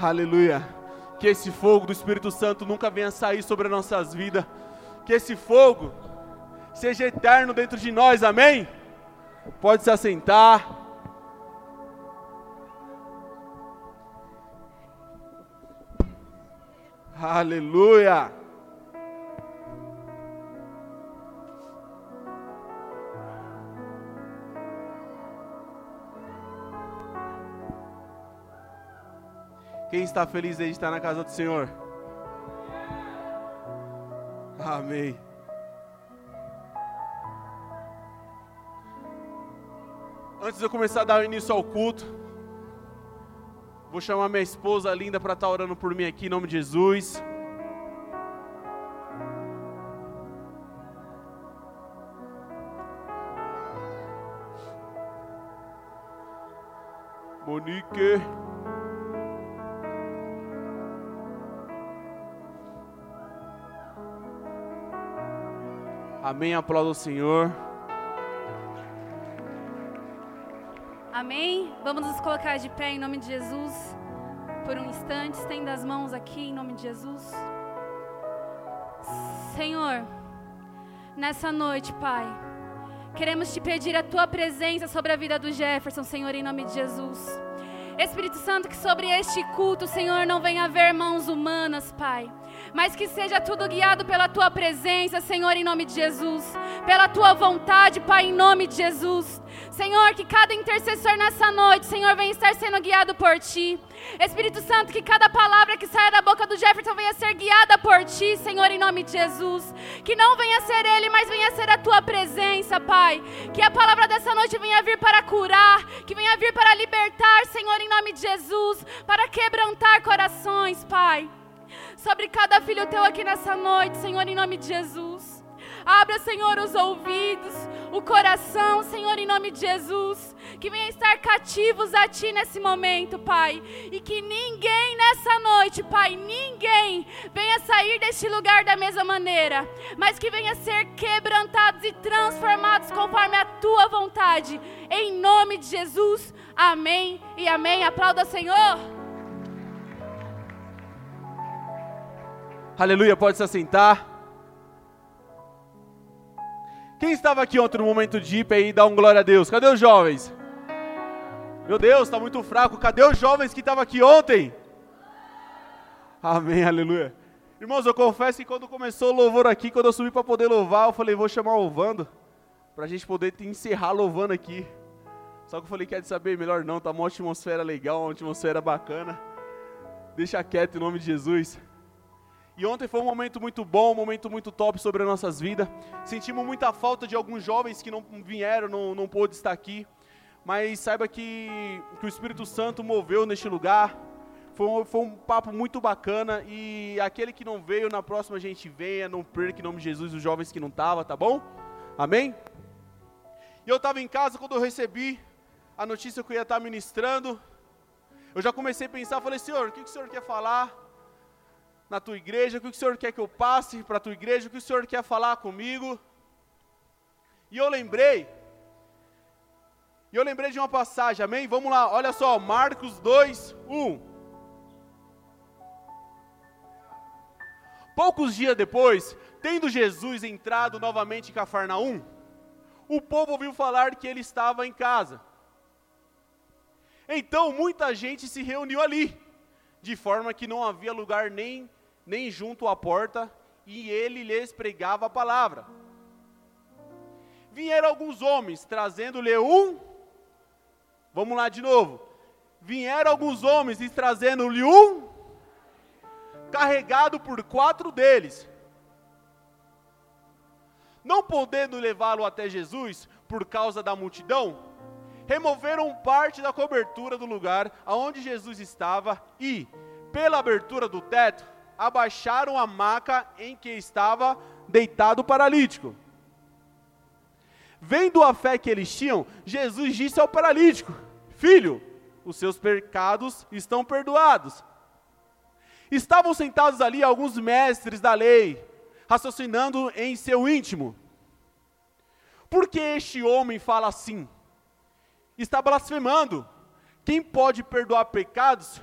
Aleluia. Que esse fogo do Espírito Santo nunca venha sair sobre as nossas vidas. Que esse fogo seja eterno dentro de nós, amém? Pode se assentar. Aleluia. Está feliz de estar na casa do Senhor? Amém. Antes de eu começar a dar início ao culto, vou chamar minha esposa linda para estar orando por mim aqui em nome de Jesus. Monique. Amém. Aplauda o Senhor. Amém? Vamos nos colocar de pé em nome de Jesus por um instante. Estenda as mãos aqui em nome de Jesus. Senhor, nessa noite, Pai, queremos te pedir a tua presença sobre a vida do Jefferson, Senhor, em nome de Jesus. Espírito Santo, que sobre este culto, Senhor, não venha haver mãos humanas, Pai mas que seja tudo guiado pela tua presença, Senhor, em nome de Jesus, pela tua vontade, Pai, em nome de Jesus. Senhor, que cada intercessor nessa noite, Senhor, venha estar sendo guiado por ti. Espírito Santo, que cada palavra que saia da boca do Jefferson venha ser guiada por ti, Senhor, em nome de Jesus. Que não venha ser ele, mas venha ser a tua presença, Pai. Que a palavra dessa noite venha vir para curar, que venha vir para libertar, Senhor, em nome de Jesus, para quebrantar corações, Pai sobre cada filho teu aqui nessa noite, Senhor, em nome de Jesus. Abra, Senhor, os ouvidos, o coração, Senhor, em nome de Jesus. Que venha estar cativos a Ti nesse momento, Pai. E que ninguém nessa noite, Pai, ninguém venha sair deste lugar da mesma maneira. Mas que venha ser quebrantados e transformados conforme a Tua vontade. Em nome de Jesus. Amém e amém. Aplauda, Senhor. Aleluia, pode se assentar. Quem estava aqui ontem no momento de ir aí, dá um glória a Deus? Cadê os jovens? Meu Deus, está muito fraco. Cadê os jovens que estavam aqui ontem? Amém, aleluia. Irmãos, eu confesso que quando começou o louvor aqui, quando eu subi para poder louvar, eu falei, vou chamar o louvando, para a gente poder encerrar louvando aqui. Só que eu falei, quer saber, melhor não, tá uma atmosfera legal, uma atmosfera bacana. Deixa quieto em nome de Jesus. E ontem foi um momento muito bom, um momento muito top sobre as nossas vidas. Sentimos muita falta de alguns jovens que não vieram, não, não pôde estar aqui. Mas saiba que, que o Espírito Santo moveu neste lugar. Foi um, foi um papo muito bacana. E aquele que não veio, na próxima a gente venha. Não perca em nome de Jesus os jovens que não estavam, tá bom? Amém? E eu estava em casa quando eu recebi a notícia que eu ia estar ministrando. Eu já comecei a pensar, falei, Senhor, o que, que o Senhor quer falar? Na tua igreja, o que o Senhor quer que eu passe para a tua igreja, o que o Senhor quer falar comigo. E eu lembrei, e eu lembrei de uma passagem, amém? Vamos lá, olha só, Marcos 2, 1. Poucos dias depois, tendo Jesus entrado novamente em Cafarnaum, o povo ouviu falar que ele estava em casa. Então muita gente se reuniu ali, de forma que não havia lugar nem nem junto à porta, e ele lhes pregava a palavra. Vieram alguns homens trazendo-lhe um. Vamos lá de novo. Vieram alguns homens e trazendo-lhe um, carregado por quatro deles. Não podendo levá-lo até Jesus por causa da multidão, removeram parte da cobertura do lugar aonde Jesus estava e, pela abertura do teto, abaixaram a maca em que estava deitado o paralítico. Vendo a fé que eles tinham, Jesus disse ao paralítico: Filho, os seus pecados estão perdoados. Estavam sentados ali alguns mestres da lei, raciocinando em seu íntimo. Por que este homem fala assim? Está blasfemando. Quem pode perdoar pecados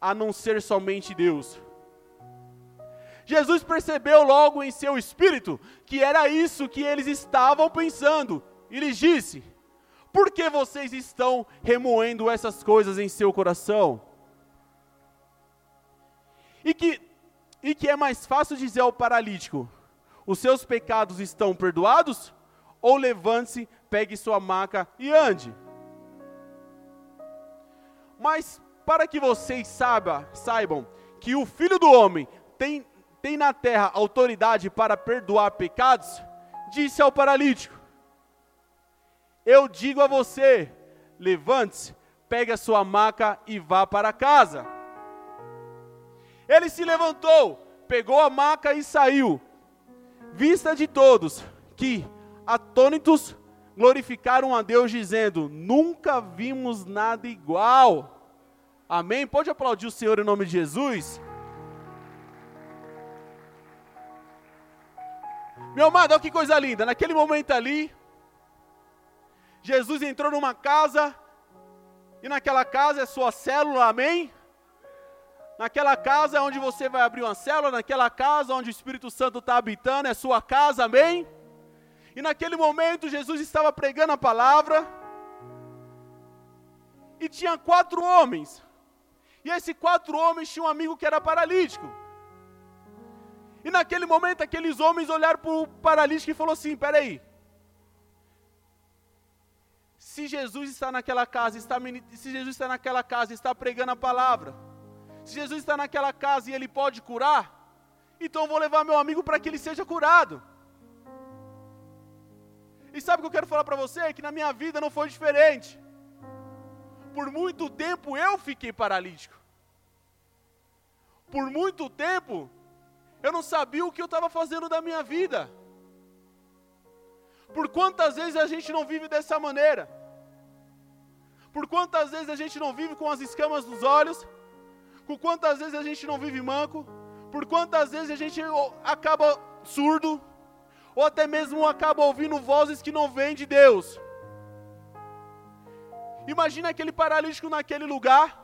a não ser somente Deus. Jesus percebeu logo em seu espírito que era isso que eles estavam pensando e lhes disse: Por que vocês estão remoendo essas coisas em seu coração? E que, e que é mais fácil dizer ao paralítico: Os seus pecados estão perdoados? Ou levante-se, pegue sua maca e ande. Mas para que vocês saiba, saibam que o Filho do Homem tem, tem na terra autoridade para perdoar pecados, disse ao paralítico: Eu digo a você, levante-se, pegue a sua maca e vá para casa. Ele se levantou, pegou a maca e saiu. Vista de todos, que, atônitos, glorificaram a Deus, dizendo: Nunca vimos nada igual. Amém? Pode aplaudir o Senhor em nome de Jesus? Meu amado, olha que coisa linda. Naquele momento ali, Jesus entrou numa casa, e naquela casa é sua célula, amém? Naquela casa é onde você vai abrir uma célula, naquela casa onde o Espírito Santo está habitando, é sua casa, amém? E naquele momento Jesus estava pregando a palavra, e tinha quatro homens, e esses quatro homens tinham um amigo que era paralítico. E naquele momento, aqueles homens olharam para o paralítico e falaram assim: peraí. Se Jesus está naquela casa, está, se Jesus está naquela casa, está pregando a palavra. Se Jesus está naquela casa e ele pode curar, então vou levar meu amigo para que ele seja curado. E sabe o que eu quero falar para você? Que na minha vida não foi diferente por muito tempo eu fiquei paralítico. Por muito tempo eu não sabia o que eu estava fazendo da minha vida. Por quantas vezes a gente não vive dessa maneira? Por quantas vezes a gente não vive com as escamas dos olhos? Por quantas vezes a gente não vive manco? Por quantas vezes a gente acaba surdo? Ou até mesmo acaba ouvindo vozes que não vêm de Deus? Imagina aquele paralítico naquele lugar.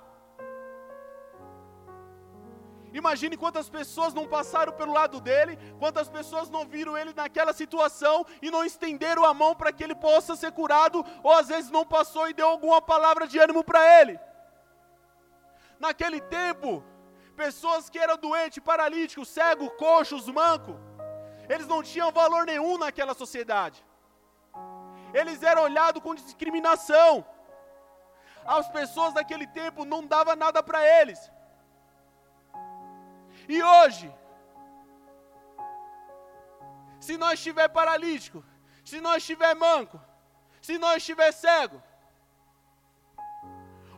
Imagine quantas pessoas não passaram pelo lado dele, quantas pessoas não viram ele naquela situação e não estenderam a mão para que ele possa ser curado, ou às vezes não passou e deu alguma palavra de ânimo para ele. Naquele tempo, pessoas que eram doentes, paralíticos, cegos, coxos, mancos, eles não tinham valor nenhum naquela sociedade. Eles eram olhados com discriminação as pessoas daquele tempo não dava nada para eles. E hoje, se nós estiver paralítico, se nós estiver manco, se nós estiver cego,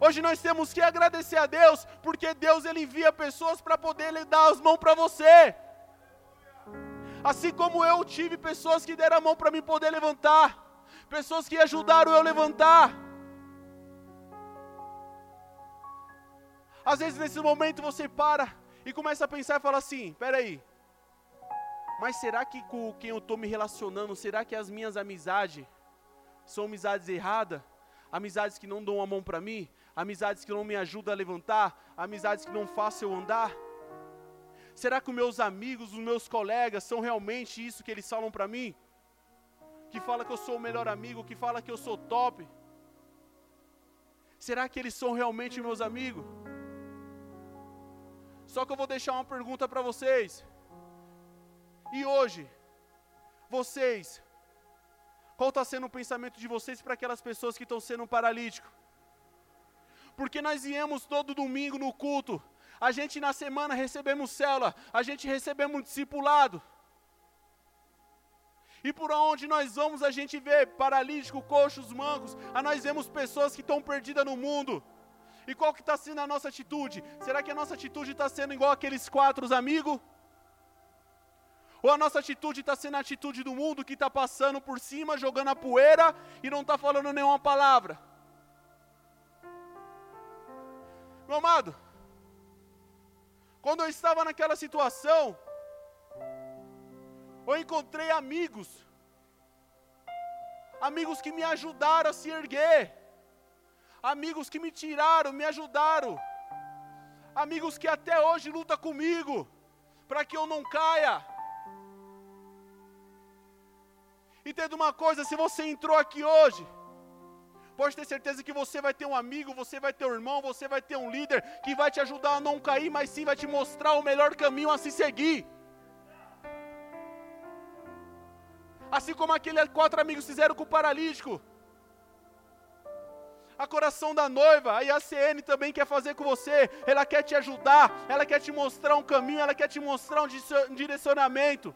hoje nós temos que agradecer a Deus, porque Deus ele envia pessoas para poder lhe dar as mãos para você. Assim como eu tive pessoas que deram a mão para mim poder levantar, pessoas que ajudaram eu levantar. Às vezes nesse momento você para e começa a pensar e fala assim: peraí, mas será que com quem eu estou me relacionando, será que as minhas amizades são amizades erradas? Amizades que não dão a mão para mim? Amizades que não me ajudam a levantar? Amizades que não façam eu andar? Será que os meus amigos, os meus colegas são realmente isso que eles falam para mim? Que fala que eu sou o melhor amigo, que fala que eu sou top? Será que eles são realmente meus amigos? Só que eu vou deixar uma pergunta para vocês. E hoje, vocês, qual está sendo o pensamento de vocês para aquelas pessoas que estão sendo paralíticos? Porque nós viemos todo domingo no culto, a gente na semana recebemos célula, a gente recebemos um discipulado. E por onde nós vamos, a gente vê paralítico, coxos, mancos, a nós vemos pessoas que estão perdidas no mundo. E qual que está sendo a nossa atitude? Será que a nossa atitude está sendo igual aqueles quatro amigos? Ou a nossa atitude está sendo a atitude do mundo que está passando por cima, jogando a poeira e não está falando nenhuma palavra? Meu amado, quando eu estava naquela situação, eu encontrei amigos, amigos que me ajudaram a se erguer, amigos que me tiraram, me ajudaram amigos que até hoje lutam comigo, para que eu não caia. Entenda uma coisa: se você entrou aqui hoje, pode ter certeza que você vai ter um amigo, você vai ter um irmão, você vai ter um líder que vai te ajudar a não cair, mas sim vai te mostrar o melhor caminho a se seguir. Assim como aqueles quatro amigos fizeram com o paralítico. A coração da noiva, a IACN também quer fazer com você. Ela quer te ajudar, ela quer te mostrar um caminho, ela quer te mostrar um direcionamento.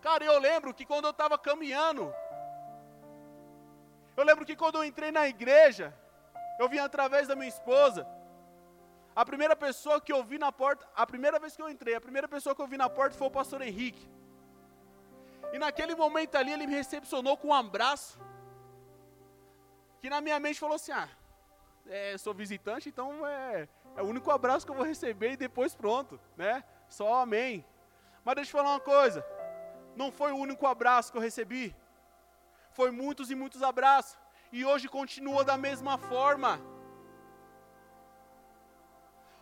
Cara, eu lembro que quando eu estava caminhando, eu lembro que quando eu entrei na igreja, eu vim através da minha esposa. A primeira pessoa que eu vi na porta, a primeira vez que eu entrei, a primeira pessoa que eu vi na porta foi o pastor Henrique. E naquele momento ali ele me recepcionou com um abraço. Que na minha mente falou assim: Ah, é, sou visitante, então é, é o único abraço que eu vou receber e depois pronto, né? Só amém. Mas deixa eu falar uma coisa: não foi o único abraço que eu recebi, foi muitos e muitos abraços, e hoje continua da mesma forma.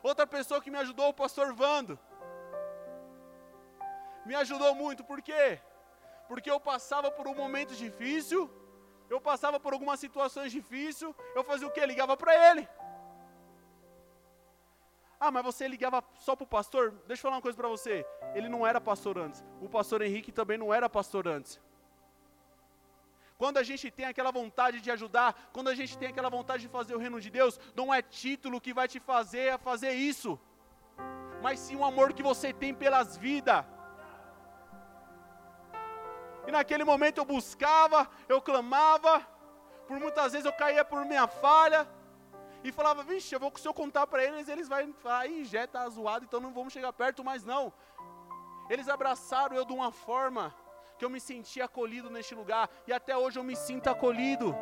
Outra pessoa que me ajudou, o pastor Vando. Me ajudou muito, por quê? Porque eu passava por um momento difícil, eu passava por algumas situações difíceis, eu fazia o quê? Ligava para ele. Ah, mas você ligava só para o pastor? Deixa eu falar uma coisa para você. Ele não era pastor antes. O pastor Henrique também não era pastor antes. Quando a gente tem aquela vontade de ajudar, quando a gente tem aquela vontade de fazer o reino de Deus, não é título que vai te fazer a fazer isso, mas sim o amor que você tem pelas vidas. E naquele momento eu buscava, eu clamava, por muitas vezes eu caía por minha falha, e falava, vixe, eu vou se eu contar para eles, eles vão falar, ih, já está zoado, então não vamos chegar perto, mas não. Eles abraçaram eu de uma forma que eu me senti acolhido neste lugar, e até hoje eu me sinto acolhido.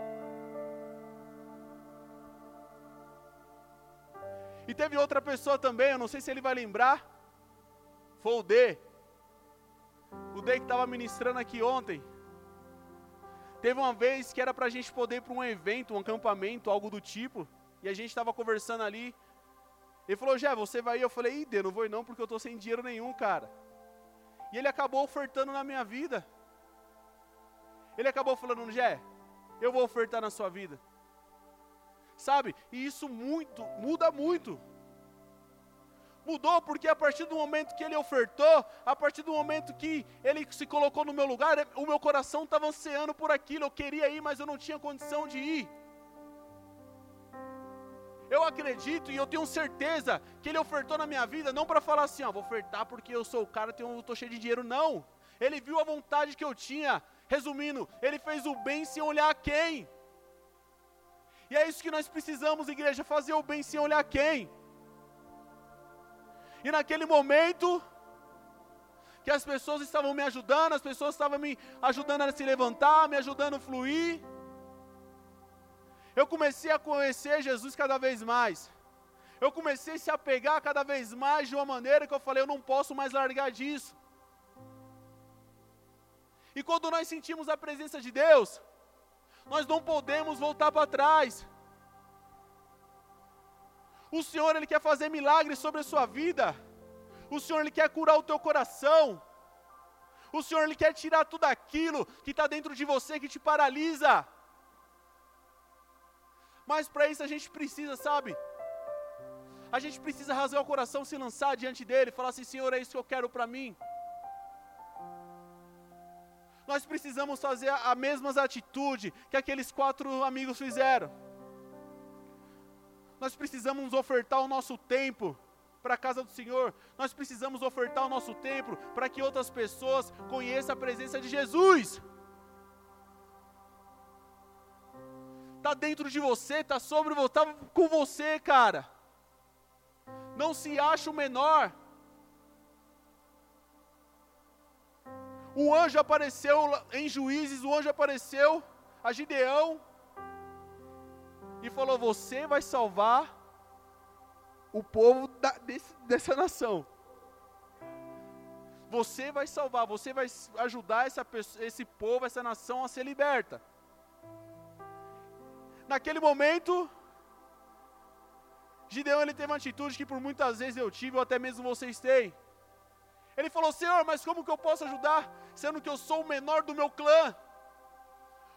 E teve outra pessoa também, eu não sei se ele vai lembrar, foi o D. O D que estava ministrando aqui ontem. Teve uma vez que era para a gente poder ir para um evento, um acampamento, algo do tipo, e a gente estava conversando ali. Ele falou, Jé, você vai ir? Eu falei, Ih, não vou ir não, porque eu estou sem dinheiro nenhum, cara. E ele acabou ofertando na minha vida. Ele acabou falando, Jé, eu vou ofertar na sua vida. Sabe? E isso muito, muda muito. Mudou porque a partir do momento que ele ofertou, a partir do momento que ele se colocou no meu lugar, o meu coração estava ansiando por aquilo. Eu queria ir, mas eu não tinha condição de ir. Eu acredito e eu tenho certeza que ele ofertou na minha vida, não para falar assim, ó, vou ofertar porque eu sou o cara, tenho, estou cheio de dinheiro, não. Ele viu a vontade que eu tinha. Resumindo, ele fez o bem sem olhar a quem. E é isso que nós precisamos, igreja, fazer o bem sem olhar a quem. E naquele momento, que as pessoas estavam me ajudando, as pessoas estavam me ajudando a se levantar, me ajudando a fluir eu comecei a conhecer Jesus cada vez mais. Eu comecei a se apegar cada vez mais de uma maneira que eu falei, eu não posso mais largar disso. E quando nós sentimos a presença de Deus, nós não podemos voltar para trás. O Senhor, Ele quer fazer milagres sobre a sua vida. O Senhor, Ele quer curar o teu coração. O Senhor, Ele quer tirar tudo aquilo que está dentro de você, que te paralisa. Mas para isso a gente precisa, sabe? A gente precisa rasgar o coração, se lançar diante dele, falar assim: Senhor, é isso que eu quero para mim. Nós precisamos fazer a mesma atitude que aqueles quatro amigos fizeram. Nós precisamos ofertar o nosso tempo para a casa do Senhor. Nós precisamos ofertar o nosso tempo para que outras pessoas conheçam a presença de Jesus. está dentro de você, está sobre você, está com você, cara. Não se acha o menor. O anjo apareceu em Juízes, o anjo apareceu a Gideão e falou: Você vai salvar o povo da, desse, dessa nação. Você vai salvar, você vai ajudar essa, esse povo, essa nação a ser liberta. Naquele momento, Gideão ele teve uma atitude que por muitas vezes eu tive, ou até mesmo vocês têm. Ele falou: Senhor, mas como que eu posso ajudar, sendo que eu sou o menor do meu clã?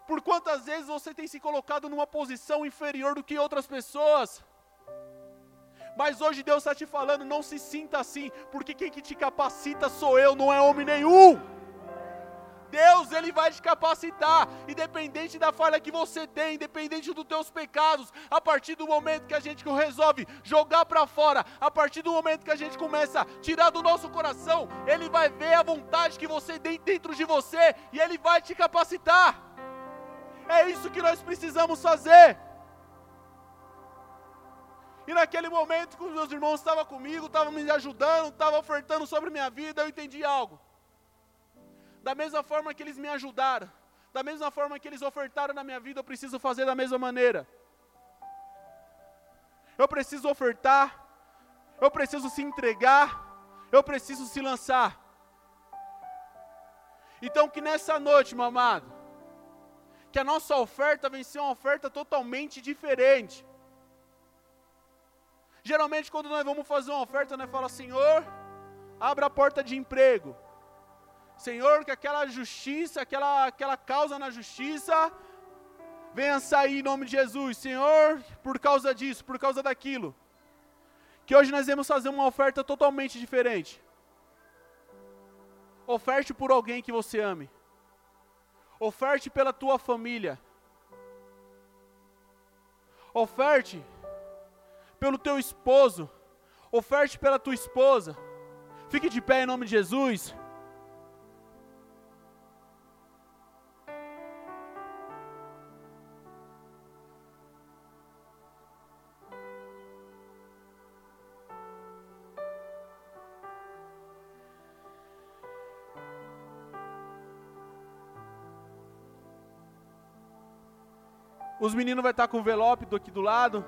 Por quantas vezes você tem se colocado numa posição inferior do que outras pessoas? Mas hoje Deus está te falando, não se sinta assim, porque quem que te capacita sou eu, não é homem nenhum. Deus, Ele vai te capacitar, independente da falha que você tem, independente dos teus pecados, a partir do momento que a gente resolve jogar para fora, a partir do momento que a gente começa a tirar do nosso coração, Ele vai ver a vontade que você tem dentro de você e Ele vai te capacitar. É isso que nós precisamos fazer. E naquele momento que os meus irmãos estavam comigo, estavam me ajudando, estavam ofertando sobre minha vida, eu entendi algo. Da mesma forma que eles me ajudaram, da mesma forma que eles ofertaram na minha vida, eu preciso fazer da mesma maneira. Eu preciso ofertar, eu preciso se entregar, eu preciso se lançar. Então que nessa noite, meu amado, que a nossa oferta venha ser uma oferta totalmente diferente. Geralmente, quando nós vamos fazer uma oferta, nós fala, Senhor, abra a porta de emprego. Senhor, que aquela justiça, aquela, aquela causa na justiça, venha sair em nome de Jesus. Senhor, por causa disso, por causa daquilo. Que hoje nós vamos fazer uma oferta totalmente diferente. Oferte por alguém que você ame. Oferte pela tua família. Oferte pelo teu esposo, oferte pela tua esposa. Fique de pé em nome de Jesus. Os meninos vai estar com o envelope do aqui do lado.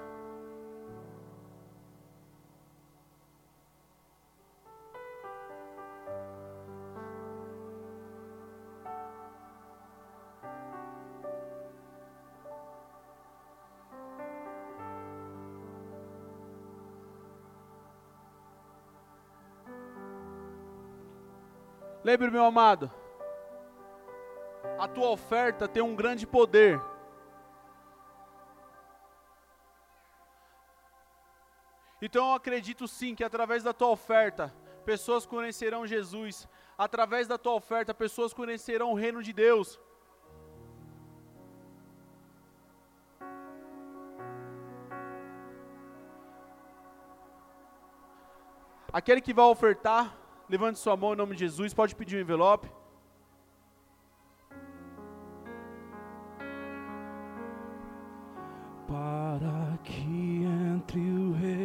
Lembre, meu amado, a tua oferta tem um grande poder. Então eu acredito sim que através da tua oferta, pessoas conhecerão Jesus. Através da tua oferta, pessoas conhecerão o reino de Deus. Aquele que vai ofertar, Levante sua mão em nome de Jesus. Pode pedir um envelope. Para que entre o Rei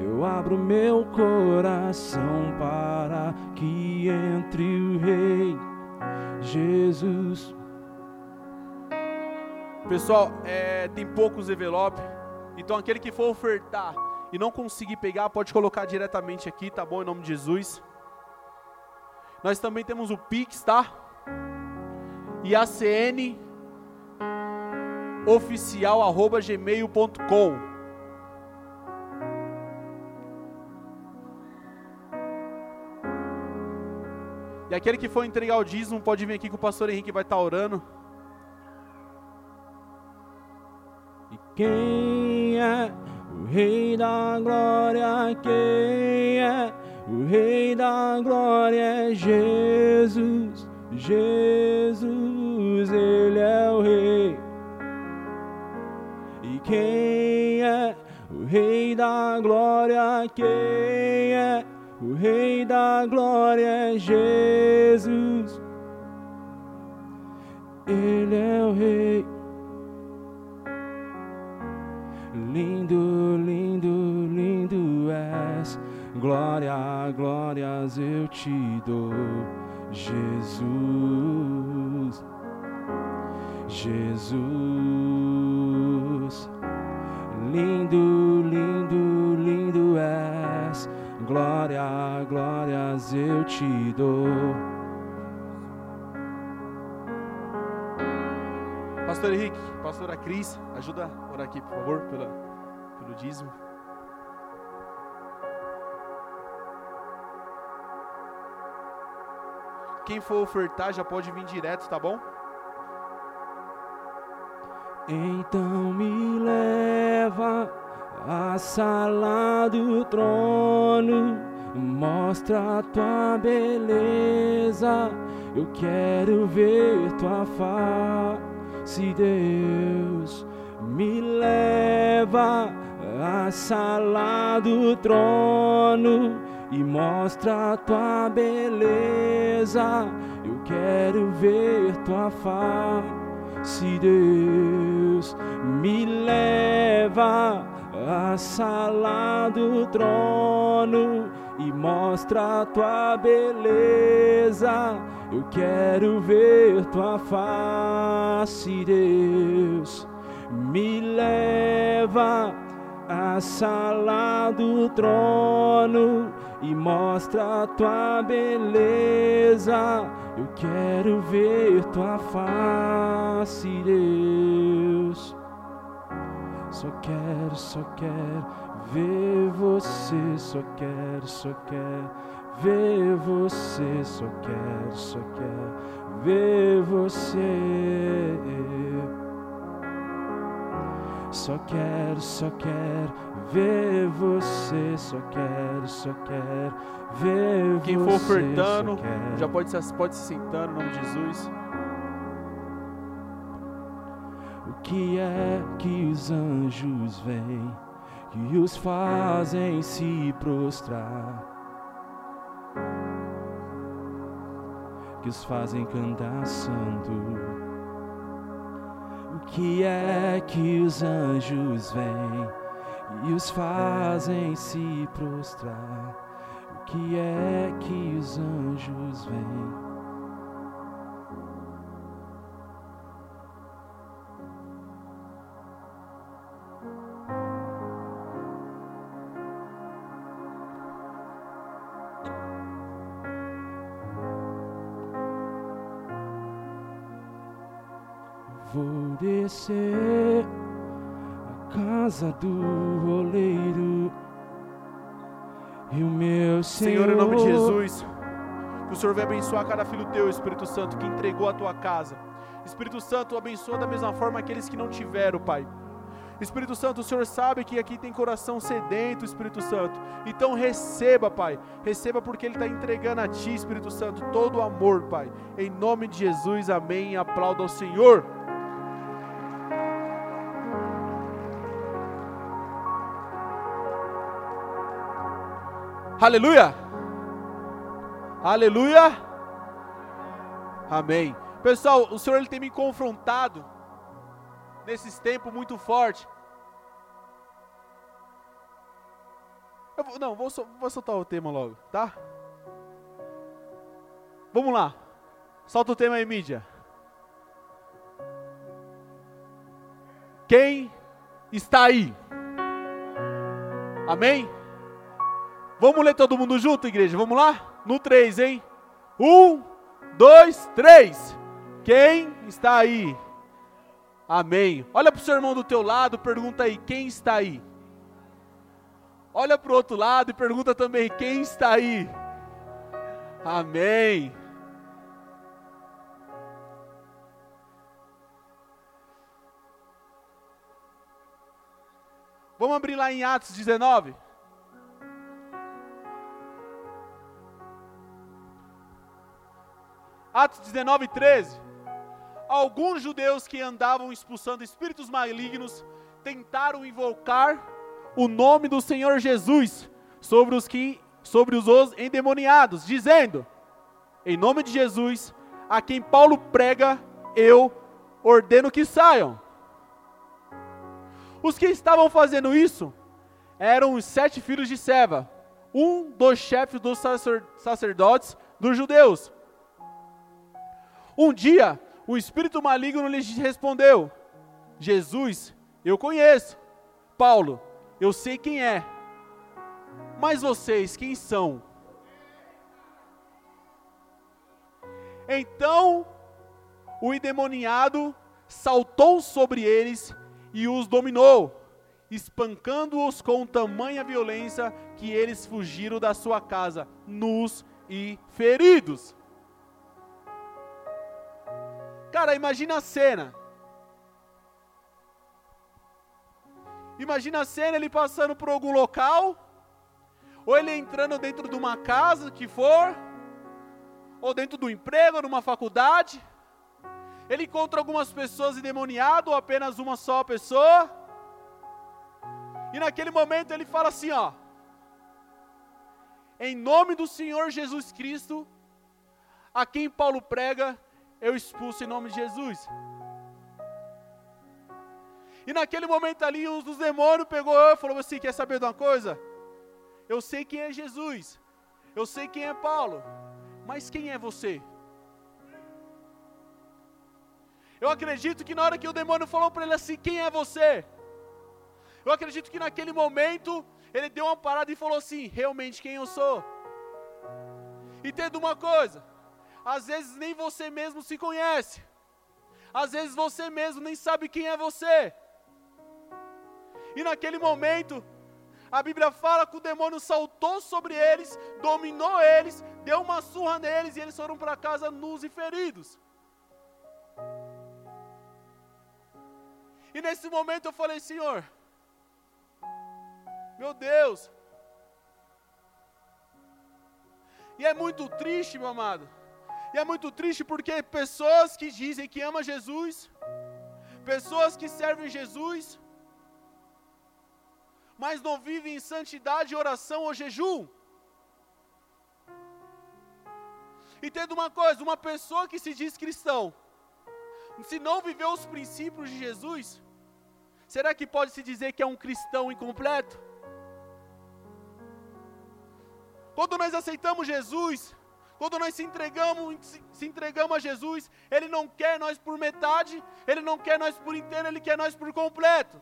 eu abro meu coração para que entre o Rei Jesus. Pessoal, é, tem poucos envelopes, então aquele que for ofertar e não conseguir pegar, pode colocar diretamente aqui, tá bom? Em nome de Jesus. Nós também temos o Pix, tá? e acn oficial@gmail.com. E aquele que for entregar o dízimo pode vir aqui que o pastor Henrique vai estar tá orando. E quem é o Rei da Glória? Quem é o Rei da Glória? É Jesus. Jesus, Ele é o Rei. E quem é o Rei da Glória? Quem é Rei da Glória? É Jesus. Ele é o Rei. Lindo, lindo, lindo és. glória, glórias eu te dou, Jesus. Jesus, lindo, glória, glórias eu te dou. Pastor Henrique, pastora Cris, ajuda a orar aqui, por favor, pela, pelo dízimo. Quem for ofertar já pode vir direto, tá bom? Então me leva à sala do trono, mostra a tua beleza. Eu quero ver tua face, Deus. Me leva à sala do trono e mostra a tua beleza. Eu quero ver tua face, Deus. Me leva à sala do trono e mostra a tua beleza. Eu quero ver tua face, Deus. Me leva à sala do trono e mostra a tua beleza. Eu quero ver tua face, Deus. Só quero, só quero ver você, só quero, só quero ver você, só quero, só quero ver você. Só quero, só quero ver você, só quero, só quero ver Quem você. for ofertando, já pode se, pode se sentando em nome de Jesus. O que é que os anjos vêm que os fazem se prostrar? Que os fazem cantar santo? O que é que os anjos vêm e os fazem se prostrar? O que é que os anjos vêm? Casa do oleiro e o meu Senhor, Senhor, em nome de Jesus, que o Senhor venha abençoar cada filho teu, Espírito Santo, que entregou a tua casa. Espírito Santo, abençoa da mesma forma aqueles que não tiveram, Pai. Espírito Santo, o Senhor sabe que aqui tem coração sedento, Espírito Santo. Então receba, Pai. Receba porque Ele está entregando a Ti, Espírito Santo, todo o amor, Pai. Em nome de Jesus, amém. E aplauda ao Senhor. Aleluia! Aleluia! Amém. Pessoal, o Senhor ele tem me confrontado nesses tempos muito forte. Eu vou- não, vou, vou soltar o tema logo, tá? Vamos lá. Solta o tema aí, mídia. Quem está aí? Amém? Vamos ler todo mundo junto, igreja? Vamos lá? No 3, hein? Um, dois, três. Quem está aí? Amém. Olha para o seu irmão do teu lado, pergunta aí, quem está aí? Olha para o outro lado e pergunta também, quem está aí? Amém. Vamos abrir lá em Atos 19? Atos 19, 13. Alguns judeus que andavam expulsando espíritos malignos tentaram invocar o nome do Senhor Jesus sobre os que sobre os os endemoniados, dizendo: Em nome de Jesus, a quem Paulo prega, eu ordeno que saiam. Os que estavam fazendo isso eram os sete filhos de Seva, um dos chefes dos sacerdotes dos judeus. Um dia, o espírito maligno lhes respondeu: Jesus, eu conheço. Paulo, eu sei quem é. Mas vocês, quem são? Então o endemoniado saltou sobre eles e os dominou, espancando-os com tamanha violência que eles fugiram da sua casa, nus e feridos. Cara, imagina a cena. Imagina a cena ele passando por algum local, ou ele entrando dentro de uma casa que for, ou dentro do emprego, numa faculdade. Ele encontra algumas pessoas endemoniadas, ou apenas uma só pessoa. E naquele momento ele fala assim: ó, em nome do Senhor Jesus Cristo, a quem Paulo prega, eu expulso em nome de Jesus. E naquele momento ali, um dos demônios pegou e falou assim: Quer saber de uma coisa? Eu sei quem é Jesus, eu sei quem é Paulo, mas quem é você? Eu acredito que na hora que o demônio falou para ele assim: Quem é você? Eu acredito que naquele momento ele deu uma parada e falou assim: Realmente quem eu sou? Entenda uma coisa: às vezes nem você mesmo se conhece, às vezes você mesmo nem sabe quem é você. E naquele momento, a Bíblia fala que o demônio saltou sobre eles, dominou eles, deu uma surra neles e eles foram para casa nus e feridos. E nesse momento eu falei, Senhor, meu Deus. E é muito triste, meu amado. E é muito triste porque pessoas que dizem que amam Jesus, pessoas que servem Jesus, mas não vivem em santidade, oração ou jejum. Entenda uma coisa: uma pessoa que se diz cristão, se não viveu os princípios de Jesus, Será que pode se dizer que é um cristão incompleto? Quando nós aceitamos Jesus, quando nós se entregamos, se entregamos a Jesus, Ele não quer nós por metade, Ele não quer nós por inteiro, Ele quer nós por completo.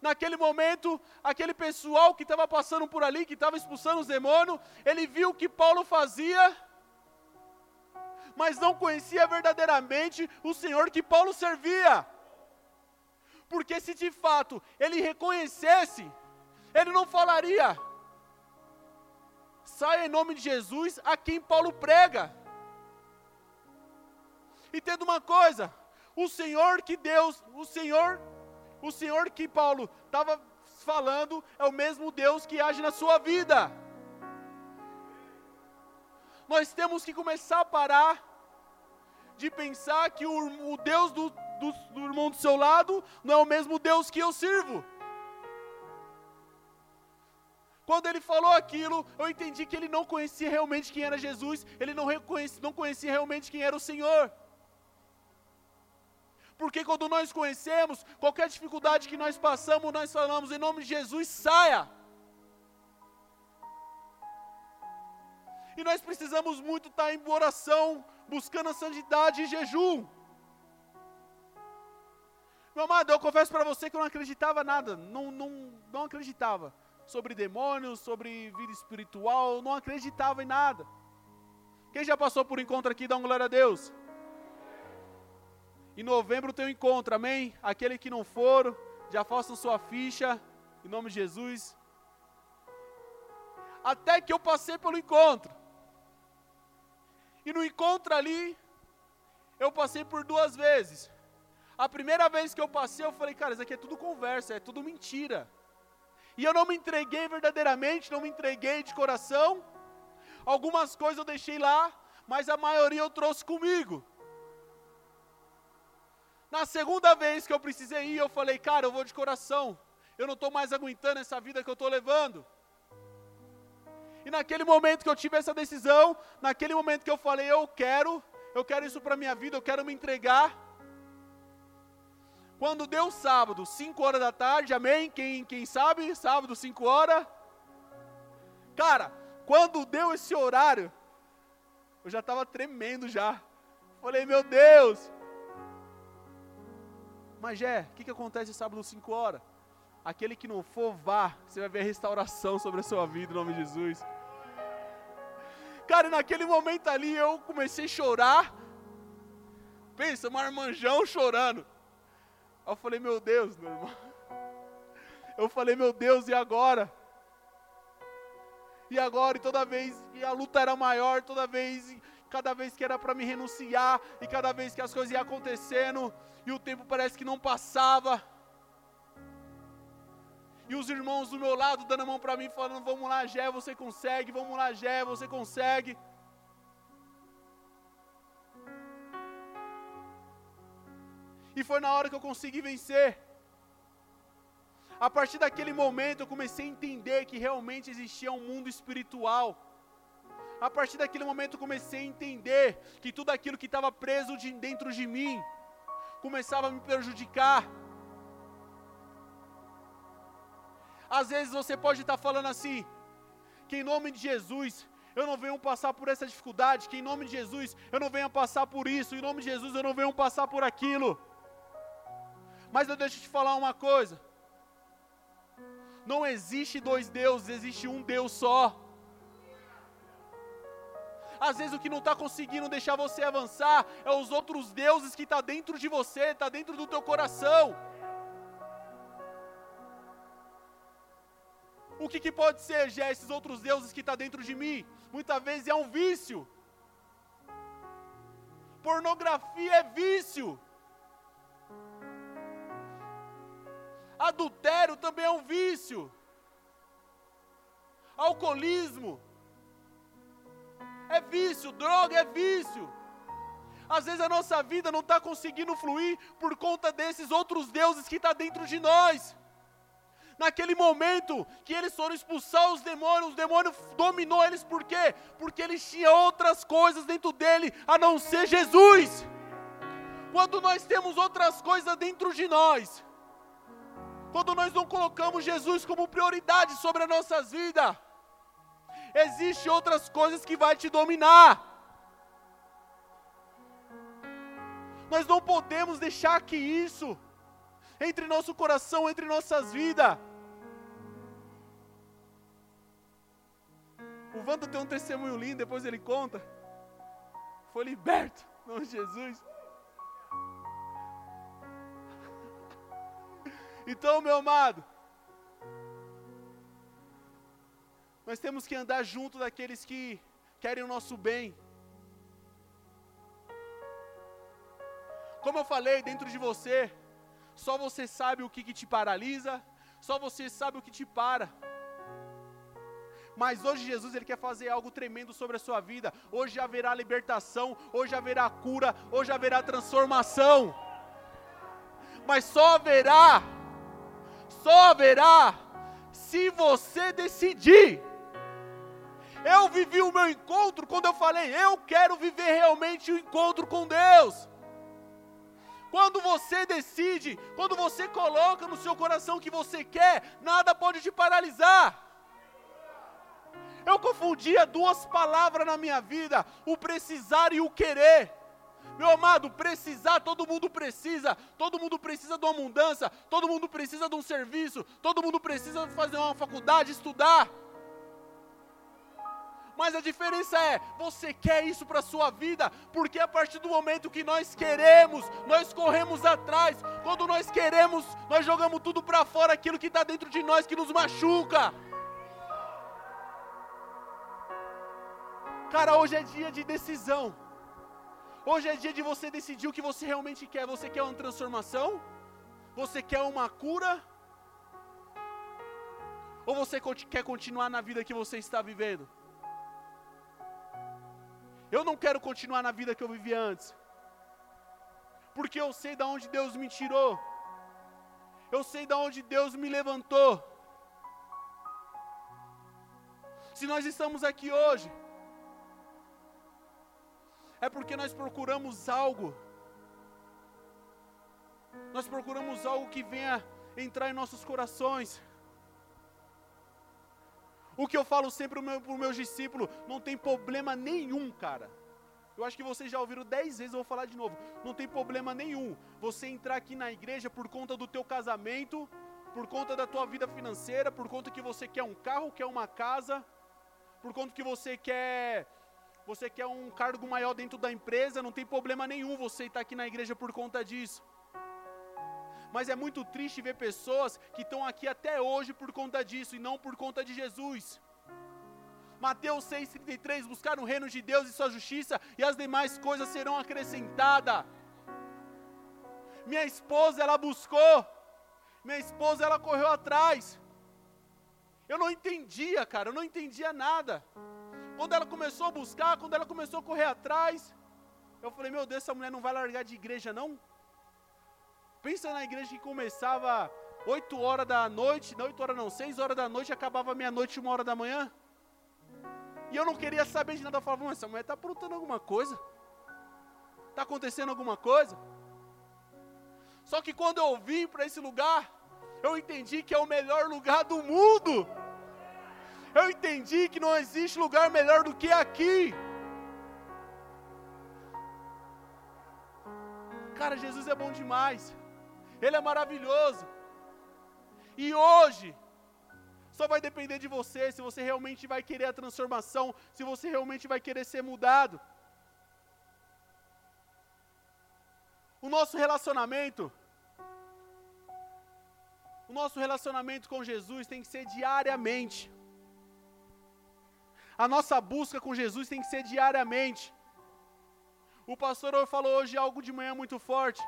Naquele momento, aquele pessoal que estava passando por ali, que estava expulsando os demônios, ele viu o que Paulo fazia, mas não conhecia verdadeiramente o Senhor que Paulo servia. Porque se de fato ele reconhecesse, ele não falaria: saia em nome de Jesus a quem Paulo prega. Entenda uma coisa: o Senhor que Deus, o Senhor, o Senhor que Paulo estava falando é o mesmo Deus que age na sua vida. Nós temos que começar a parar de pensar que o, o Deus do, do, do irmão do seu lado não é o mesmo Deus que eu sirvo. Quando ele falou aquilo, eu entendi que ele não conhecia realmente quem era Jesus, ele não, reconhecia, não conhecia realmente quem era o Senhor. Porque quando nós conhecemos, qualquer dificuldade que nós passamos, nós falamos em nome de Jesus, saia. E nós precisamos muito estar em oração, buscando a santidade e jejum. Meu amado, eu confesso para você que eu não acreditava nada, não, não, não acreditava sobre demônios, sobre vida espiritual, não acreditava em nada. Quem já passou por encontro aqui, dá uma glória a Deus. Em novembro tem um encontro, amém? Aquele que não for, já façam sua ficha, em nome de Jesus. Até que eu passei pelo encontro. E no encontro ali, eu passei por duas vezes. A primeira vez que eu passei, eu falei, cara, isso aqui é tudo conversa, é tudo mentira. E eu não me entreguei verdadeiramente, não me entreguei de coração. Algumas coisas eu deixei lá, mas a maioria eu trouxe comigo. Na segunda vez que eu precisei ir, eu falei, cara, eu vou de coração. Eu não estou mais aguentando essa vida que eu estou levando. E naquele momento que eu tive essa decisão, naquele momento que eu falei, eu quero, eu quero isso para minha vida, eu quero me entregar. Quando deu sábado, 5 horas da tarde, amém? Quem, quem sabe? Sábado, 5 horas. Cara, quando deu esse horário, eu já estava tremendo já. Falei, meu Deus. Mas é, o que, que acontece sábado 5 horas? Aquele que não for, vá. Você vai ver restauração sobre a sua vida, em nome de Jesus. Cara, naquele momento ali eu comecei a chorar. Pensa, marmanjão chorando. Aí eu falei, meu Deus, meu irmão. Eu falei, meu Deus, e agora? E agora, e toda vez, e a luta era maior, toda vez, cada vez que era para me renunciar, e cada vez que as coisas iam acontecendo, e o tempo parece que não passava. E os irmãos do meu lado dando a mão para mim, falando: Vamos lá, Gé, você consegue, vamos lá, Gé, você consegue. E foi na hora que eu consegui vencer. A partir daquele momento eu comecei a entender que realmente existia um mundo espiritual. A partir daquele momento eu comecei a entender que tudo aquilo que estava preso de dentro de mim começava a me prejudicar. Às vezes você pode estar falando assim, que em nome de Jesus eu não venho passar por essa dificuldade, que em nome de Jesus eu não venho passar por isso, em nome de Jesus eu não venho passar por aquilo. Mas eu deixo te falar uma coisa: não existe dois deuses, existe um Deus só. Às vezes o que não está conseguindo deixar você avançar é os outros deuses que está dentro de você, está dentro do teu coração. O que, que pode ser, já esses outros deuses que está dentro de mim? Muitas vezes é um vício. Pornografia é vício. Adultério também é um vício. Alcoolismo é vício, droga é vício. Às vezes a nossa vida não está conseguindo fluir por conta desses outros deuses que estão tá dentro de nós. Naquele momento que eles foram expulsar os demônios, o demônio dominou eles por quê? Porque eles tinham outras coisas dentro dele a não ser Jesus. Quando nós temos outras coisas dentro de nós, quando nós não colocamos Jesus como prioridade sobre as nossas vidas, existem outras coisas que vai te dominar. Nós não podemos deixar que isso entre nosso coração, entre nossas vidas. O Vando tem um testemunho lindo, depois ele conta. Foi liberto, não Jesus. Então, meu amado, nós temos que andar junto daqueles que querem o nosso bem. Como eu falei, dentro de você, só você sabe o que, que te paralisa, só você sabe o que te para. Mas hoje Jesus ele quer fazer algo tremendo sobre a sua vida. Hoje haverá libertação, hoje haverá cura, hoje haverá transformação. Mas só haverá só haverá se você decidir. Eu vivi o meu encontro quando eu falei, eu quero viver realmente o encontro com Deus. Quando você decide, quando você coloca no seu coração o que você quer, nada pode te paralisar. Eu confundia duas palavras na minha vida, o precisar e o querer. Meu amado, precisar, todo mundo precisa. Todo mundo precisa de uma mudança. Todo mundo precisa de um serviço. Todo mundo precisa fazer uma faculdade, estudar. Mas a diferença é, você quer isso para a sua vida, porque a partir do momento que nós queremos, nós corremos atrás. Quando nós queremos, nós jogamos tudo para fora, aquilo que está dentro de nós que nos machuca. Cara, hoje é dia de decisão. Hoje é dia de você decidir o que você realmente quer. Você quer uma transformação? Você quer uma cura? Ou você quer continuar na vida que você está vivendo? Eu não quero continuar na vida que eu vivi antes. Porque eu sei de onde Deus me tirou. Eu sei de onde Deus me levantou. Se nós estamos aqui hoje, é porque nós procuramos algo. Nós procuramos algo que venha entrar em nossos corações. O que eu falo sempre para os meus discípulos, não tem problema nenhum, cara. Eu acho que vocês já ouviram dez vezes, eu vou falar de novo. Não tem problema nenhum você entrar aqui na igreja por conta do teu casamento, por conta da tua vida financeira, por conta que você quer um carro, quer uma casa, por conta que você quer você quer um cargo maior dentro da empresa, não tem problema nenhum você estar aqui na igreja por conta disso. Mas é muito triste ver pessoas que estão aqui até hoje por conta disso e não por conta de Jesus. Mateus 6,33: Buscar o reino de Deus e sua justiça, e as demais coisas serão acrescentadas. Minha esposa, ela buscou, minha esposa, ela correu atrás. Eu não entendia, cara, eu não entendia nada. Quando ela começou a buscar, quando ela começou a correr atrás, eu falei: Meu Deus, essa mulher não vai largar de igreja, não? Pensa na igreja que começava 8 horas da noite, não 8 horas não, 6 horas da noite, acabava meia-noite, 1 hora da manhã. E eu não queria saber de nada. Eu falava, essa mulher está aprontando alguma coisa? Está acontecendo alguma coisa? Só que quando eu vim para esse lugar, eu entendi que é o melhor lugar do mundo. Eu entendi que não existe lugar melhor do que aqui. Cara, Jesus é bom demais. Ele é maravilhoso. E hoje, só vai depender de você se você realmente vai querer a transformação, se você realmente vai querer ser mudado. O nosso relacionamento, o nosso relacionamento com Jesus tem que ser diariamente. A nossa busca com Jesus tem que ser diariamente. O pastor falou hoje algo de manhã muito forte.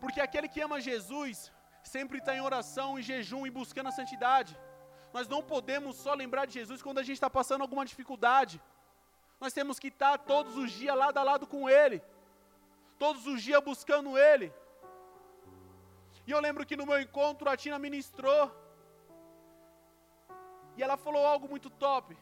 Porque aquele que ama Jesus, sempre está em oração, em jejum e buscando a santidade. Nós não podemos só lembrar de Jesus quando a gente está passando alguma dificuldade. Nós temos que estar tá todos os dias lado a lado com Ele, todos os dias buscando Ele. E eu lembro que no meu encontro a Tina ministrou, e ela falou algo muito top.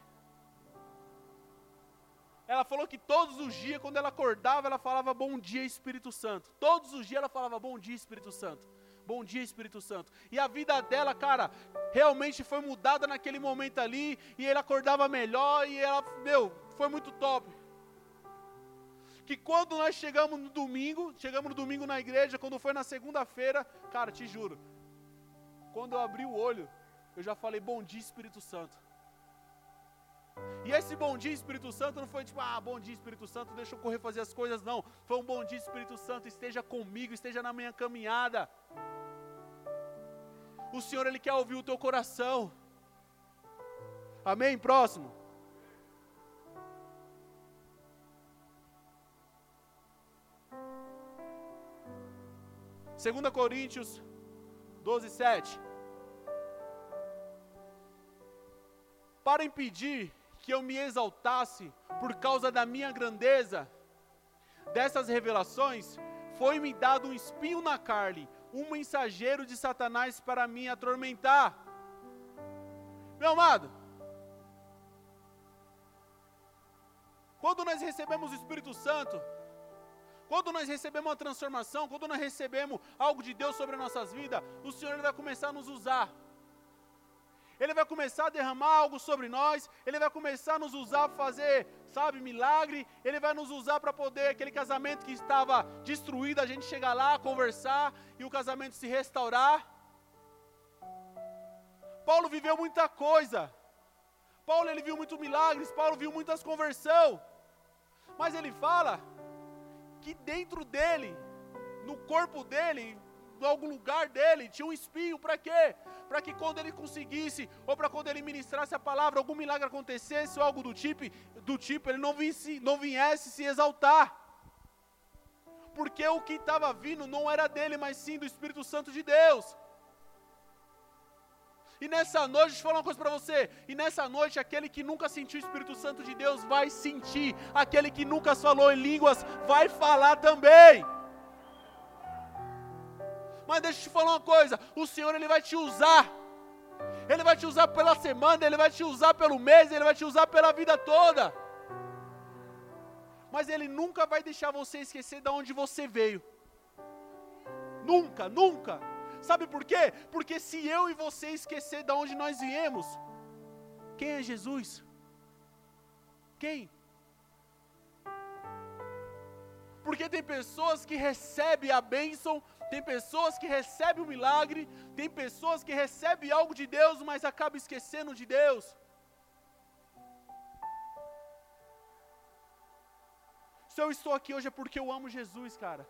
Ela falou que todos os dias, quando ela acordava, ela falava bom dia, Espírito Santo. Todos os dias ela falava bom dia, Espírito Santo. Bom dia, Espírito Santo. E a vida dela, cara, realmente foi mudada naquele momento ali. E ele acordava melhor. E ela, meu, foi muito top. Que quando nós chegamos no domingo, chegamos no domingo na igreja, quando foi na segunda-feira, cara, te juro, quando eu abri o olho, eu já falei bom dia, Espírito Santo. E esse bom dia, Espírito Santo, não foi tipo, ah, bom dia, Espírito Santo, deixa eu correr fazer as coisas, não. Foi um bom dia, Espírito Santo, esteja comigo, esteja na minha caminhada. O Senhor, Ele quer ouvir o teu coração. Amém? Próximo. Segunda Coríntios 12, 7. Para impedir que eu me exaltasse por causa da minha grandeza, dessas revelações, foi-me dado um espinho na carne, um mensageiro de Satanás para me atormentar. Meu amado, quando nós recebemos o Espírito Santo, quando nós recebemos uma transformação, quando nós recebemos algo de Deus sobre nossas vidas, o Senhor vai começar a nos usar. Ele vai começar a derramar algo sobre nós, Ele vai começar a nos usar para fazer, sabe, milagre, Ele vai nos usar para poder, aquele casamento que estava destruído, a gente chegar lá, conversar e o casamento se restaurar. Paulo viveu muita coisa, Paulo ele viu muitos milagres, Paulo viu muitas conversão, mas ele fala que dentro dele, no corpo dele, algum lugar dele, tinha um espinho, para quê? Para que quando ele conseguisse, ou para quando ele ministrasse a palavra, algum milagre acontecesse, ou algo do tipo, do tipo ele não, visse, não viesse se exaltar. Porque o que estava vindo não era dele, mas sim do Espírito Santo de Deus. E nessa noite, deixa eu falar uma coisa para você. E nessa noite, aquele que nunca sentiu o Espírito Santo de Deus vai sentir. Aquele que nunca falou em línguas vai falar também. Mas deixa eu te falar uma coisa: o Senhor ele vai te usar. Ele vai te usar pela semana, ele vai te usar pelo mês, ele vai te usar pela vida toda. Mas ele nunca vai deixar você esquecer de onde você veio. Nunca, nunca. Sabe por quê? Porque se eu e você esquecer de onde nós viemos, quem é Jesus? Quem? Porque tem pessoas que recebem a bênção, tem pessoas que recebem o milagre, tem pessoas que recebem algo de Deus, mas acabam esquecendo de Deus. Se eu estou aqui hoje é porque eu amo Jesus, cara.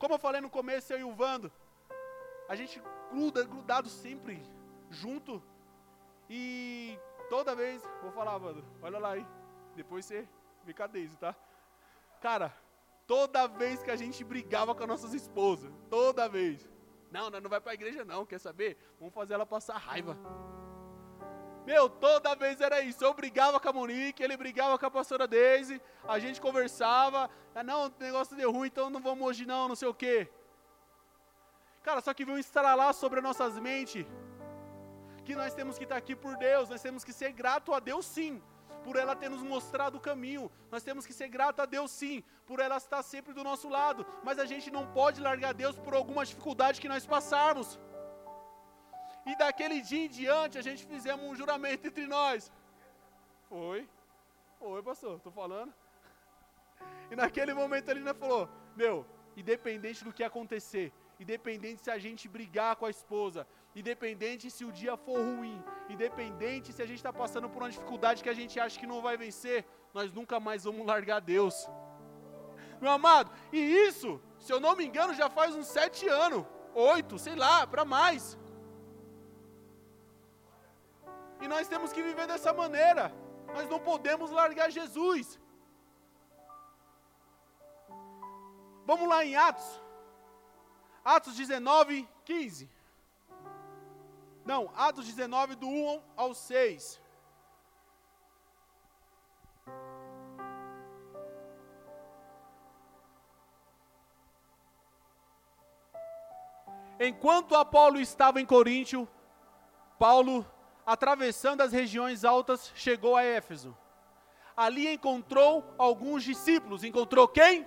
Como eu falei no começo, eu e o Vando, a gente gruda, grudado sempre, junto. E toda vez, vou falar, Vando, olha lá aí. Depois você a Deise, tá? Cara, toda vez que a gente brigava com as nossas esposas, toda vez. Não, não vai para a igreja não, quer saber? Vamos fazer ela passar raiva. Meu, toda vez era isso. Eu brigava com a Monique, ele brigava com a pastora Daisy, a gente conversava. Ah, não, o negócio deu ruim, então não vamos hoje não, não sei o quê. Cara, só que veio estralar sobre as nossas mentes que nós temos que estar aqui por Deus, nós temos que ser grato a Deus sim, por ela ter nos mostrado o caminho. Nós temos que ser grato a Deus sim, por ela estar sempre do nosso lado. Mas a gente não pode largar Deus por alguma dificuldade que nós passarmos. E daquele dia em diante a gente fizemos um juramento entre nós. Foi. Foi, pastor, estou falando. E naquele momento ele falou: Meu, independente do que acontecer, independente se a gente brigar com a esposa, independente se o dia for ruim, independente se a gente está passando por uma dificuldade que a gente acha que não vai vencer, nós nunca mais vamos largar Deus. Meu amado, e isso, se eu não me engano, já faz uns sete anos, oito, sei lá, para mais. E nós temos que viver dessa maneira. Nós não podemos largar Jesus. Vamos lá em Atos. Atos 19, 15. Não, Atos 19, do 1 ao 6. Enquanto Apolo estava em Coríntio, Paulo atravessando as regiões altas, chegou a Éfeso. Ali encontrou alguns discípulos. Encontrou quem?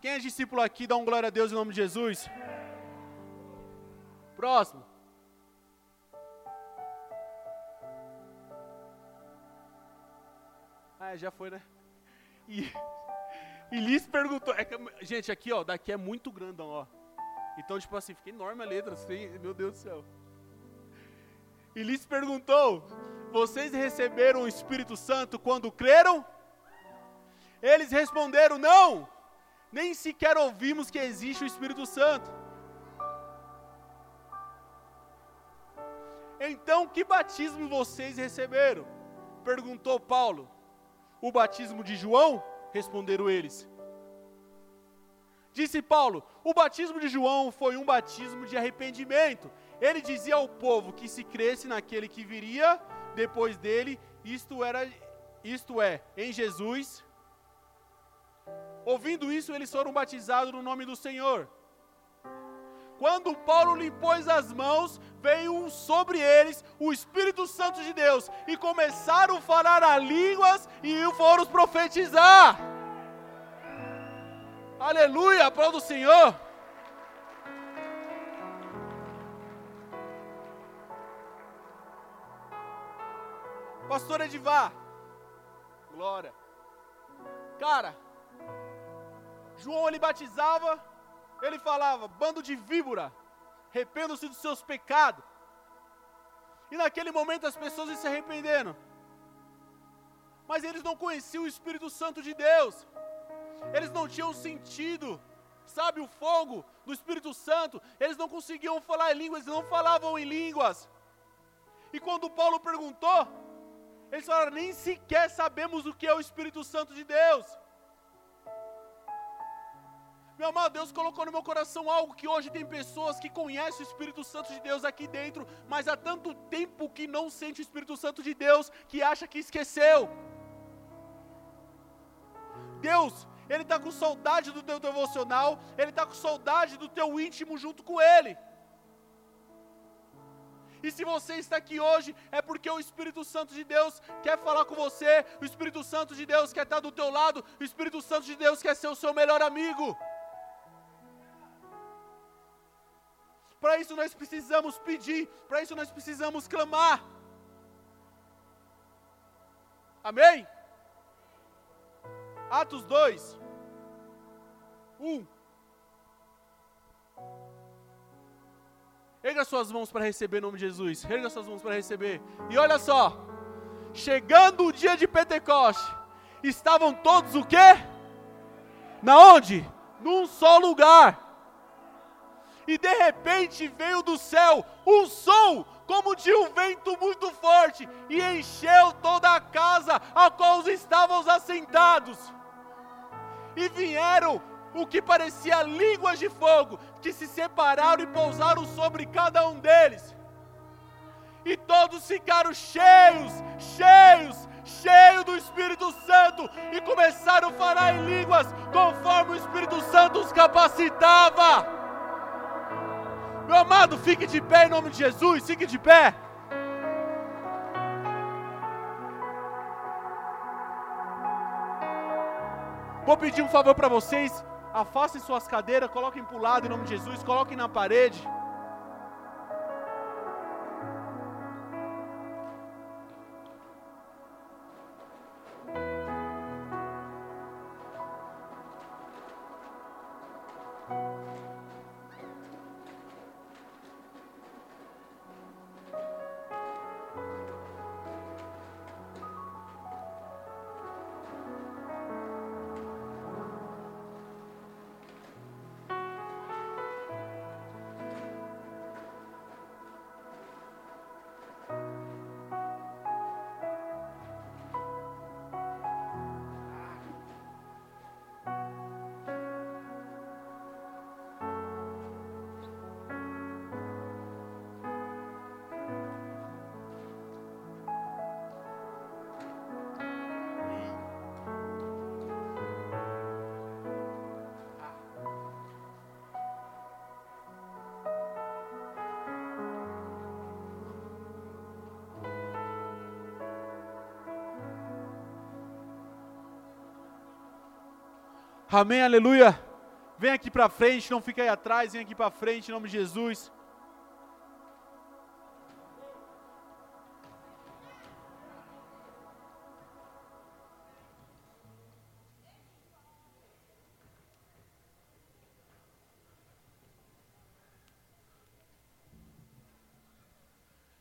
Quem é discípulo aqui? Dá um glória a Deus em nome de Jesus. Próximo. Ah, já foi, né? E, e perguntou. É que, gente, aqui, ó, daqui é muito grandão, ó. Então, tipo assim, fica enorme a letra. Assim, meu Deus do céu e lhes perguntou: Vocês receberam o Espírito Santo quando creram? Eles responderam: Não, nem sequer ouvimos que existe o Espírito Santo. Então, que batismo vocês receberam? Perguntou Paulo. O batismo de João? Responderam eles. Disse Paulo: O batismo de João foi um batismo de arrependimento ele dizia ao povo que se cresce naquele que viria depois dele, isto era isto é, em Jesus. Ouvindo isso, eles foram batizados no nome do Senhor. Quando Paulo limpou as mãos, veio sobre eles o Espírito Santo de Deus e começaram a falar a línguas e foram profetizar. Aleluia, aplauda o Senhor. Pastor Edivar. Glória. Cara, João ele batizava, ele falava, bando de víbora, arrependam-se dos seus pecados. E naquele momento as pessoas se arrependendo. Mas eles não conheciam o Espírito Santo de Deus. Eles não tinham sentido, sabe, o fogo do Espírito Santo. Eles não conseguiam falar em línguas, eles não falavam em línguas. E quando Paulo perguntou, eles falaram: nem sequer sabemos o que é o Espírito Santo de Deus. Meu amado, Deus colocou no meu coração algo que hoje tem pessoas que conhecem o Espírito Santo de Deus aqui dentro, mas há tanto tempo que não sente o Espírito Santo de Deus que acha que esqueceu. Deus, Ele está com saudade do teu devocional, Ele está com saudade do teu íntimo junto com Ele. E se você está aqui hoje, é porque o Espírito Santo de Deus quer falar com você, o Espírito Santo de Deus quer estar do teu lado, o Espírito Santo de Deus quer ser o seu melhor amigo. Para isso nós precisamos pedir, para isso nós precisamos clamar. Amém? Atos 2, 1. Erga suas mãos para receber em nome de Jesus. Erga suas mãos para receber. E olha só. Chegando o dia de Pentecoste, estavam todos o quê? Na onde? Num só lugar. E de repente veio do céu um som como de um vento muito forte e encheu toda a casa a qual estavam assentados. E vieram o que parecia línguas de fogo, que se separaram e pousaram sobre cada um deles. E todos ficaram cheios, cheios, cheios do Espírito Santo e começaram a falar em línguas conforme o Espírito Santo os capacitava. Meu amado, fique de pé em nome de Jesus, fique de pé. Vou pedir um favor para vocês afastem suas cadeiras, coloquem para o lado em nome de Jesus, coloquem na parede. Amém, aleluia. Vem aqui para frente, não fica aí atrás, vem aqui para frente em nome de Jesus.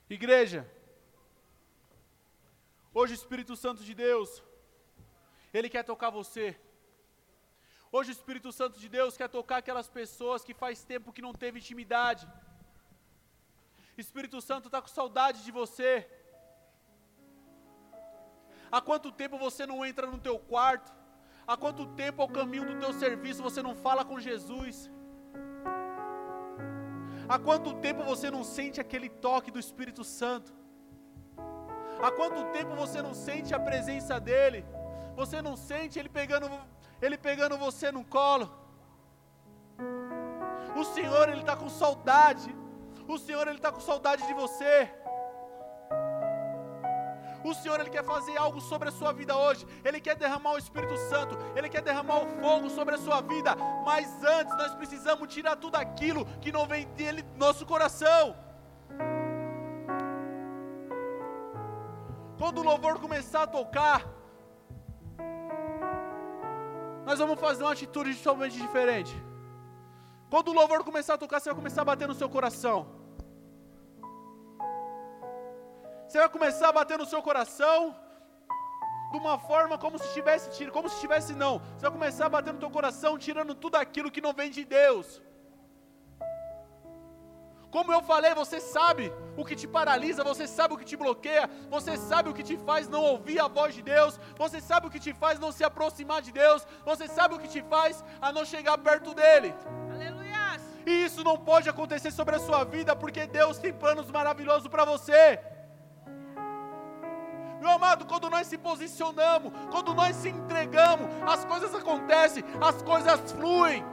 Igreja, hoje o Espírito Santo de Deus, Ele quer tocar você. Hoje o Espírito Santo de Deus quer tocar aquelas pessoas que faz tempo que não teve intimidade. Espírito Santo está com saudade de você. Há quanto tempo você não entra no teu quarto? Há quanto tempo ao caminho do teu serviço você não fala com Jesus? Há quanto tempo você não sente aquele toque do Espírito Santo? Há quanto tempo você não sente a presença dele? Você não sente ele pegando ele pegando você no colo. O Senhor, Ele está com saudade. O Senhor, Ele está com saudade de você. O Senhor, Ele quer fazer algo sobre a sua vida hoje. Ele quer derramar o Espírito Santo. Ele quer derramar o fogo sobre a sua vida. Mas antes, nós precisamos tirar tudo aquilo que não vem dele nosso coração. Quando o louvor começar a tocar, nós vamos fazer uma atitude totalmente diferente. Quando o louvor começar a tocar, você vai começar a bater no seu coração. Você vai começar a bater no seu coração de uma forma como se estivesse, como se estivesse não. Você vai começar a bater no teu coração, tirando tudo aquilo que não vem de Deus. Como eu falei, você sabe o que te paralisa, você sabe o que te bloqueia, você sabe o que te faz não ouvir a voz de Deus, você sabe o que te faz não se aproximar de Deus, você sabe o que te faz a não chegar perto dele. Aleluia! E isso não pode acontecer sobre a sua vida, porque Deus tem planos maravilhosos para você. Meu amado, quando nós se posicionamos, quando nós se entregamos, as coisas acontecem, as coisas fluem.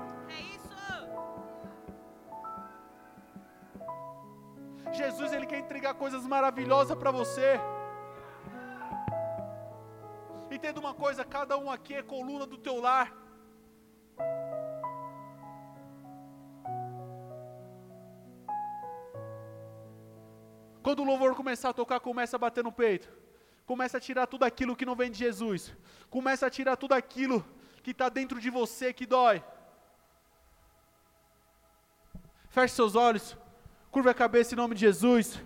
Jesus, Ele quer entregar coisas maravilhosas para você. Entenda uma coisa: cada um aqui é coluna do teu lar. Quando o louvor começar a tocar, começa a bater no peito. Começa a tirar tudo aquilo que não vem de Jesus. Começa a tirar tudo aquilo que está dentro de você que dói. Feche seus olhos. Curva a cabeça em nome de Jesus.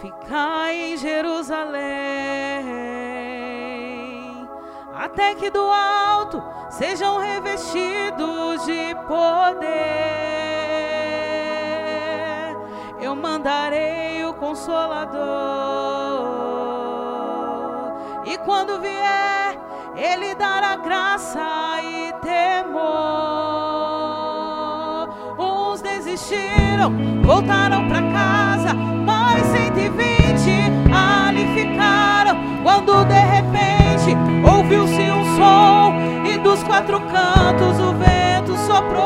Ficai em Jerusalém, até que do alto sejam revestidos de poder. Eu mandarei o Consolador, e quando vier ele dará graça e temor. Uns desistiram, voltaram para casa, mais 120 ali ficaram. Quando de repente ouviu-se um som e dos quatro cantos o vento soprou.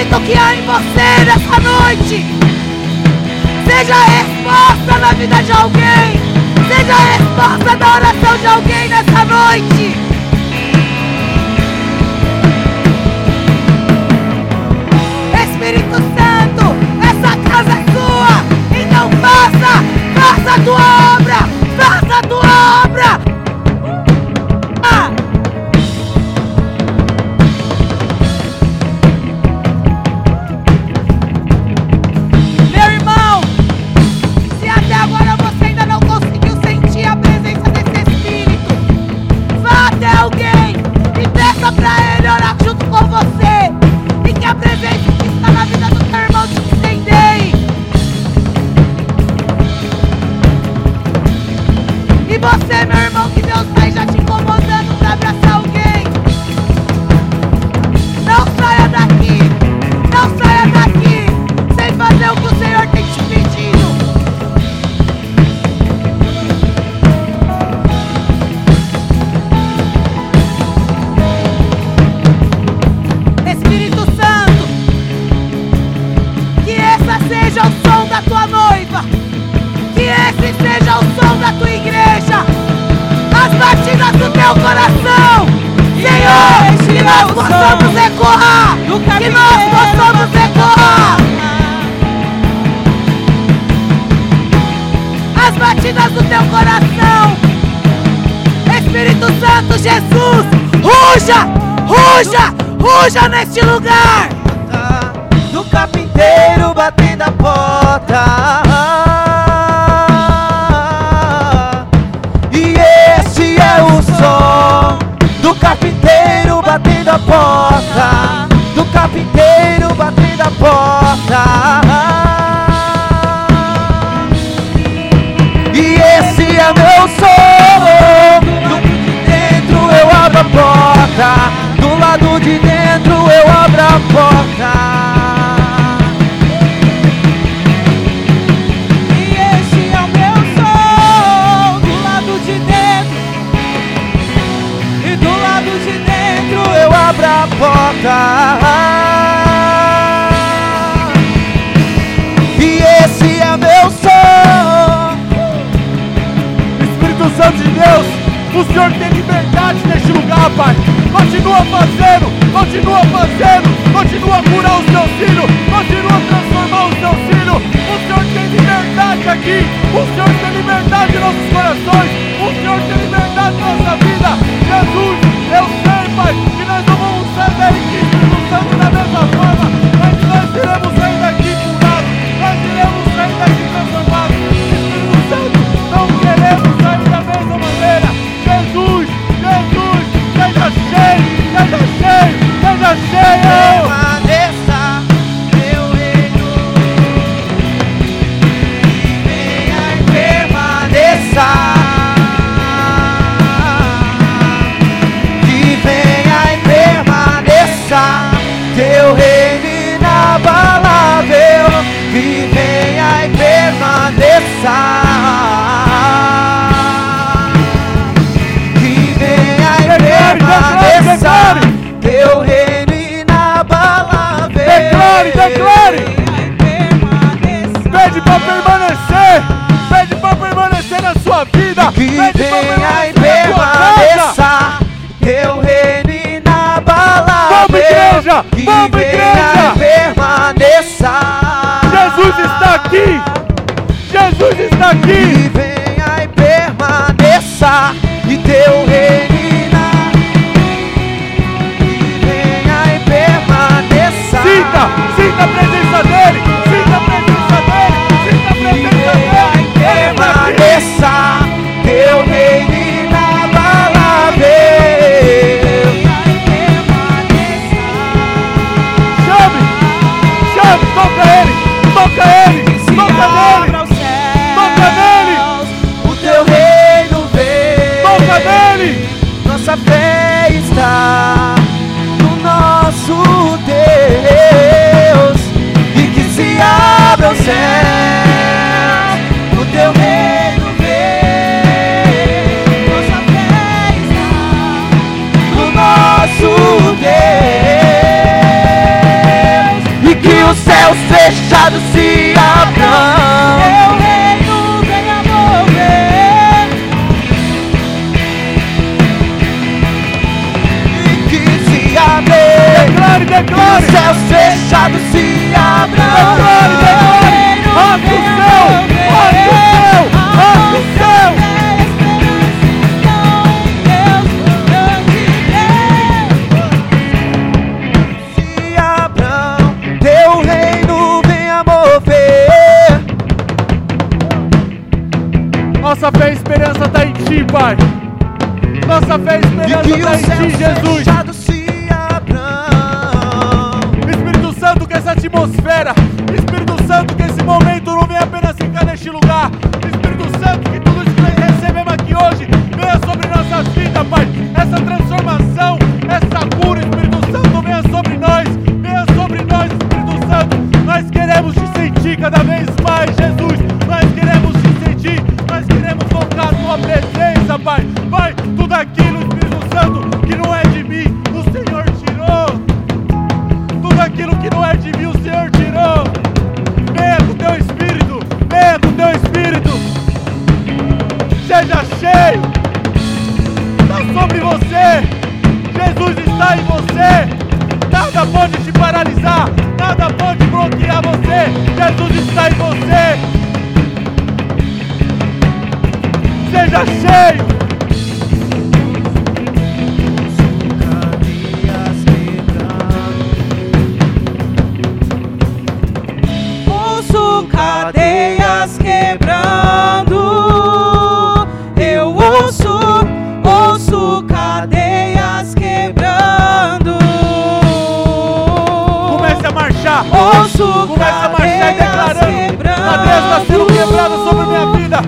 Espírito que há em você nessa noite seja resposta na vida de alguém, seja resposta da oração de alguém nessa noite. Espírito Santo, essa casa é sua, então faça, faça a tua obra, faça a tua obra. Ruja neste lugar.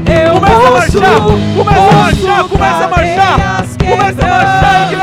Eu Comece a marchar. Comece a marchar. Comece a marchar. Comece a marchar,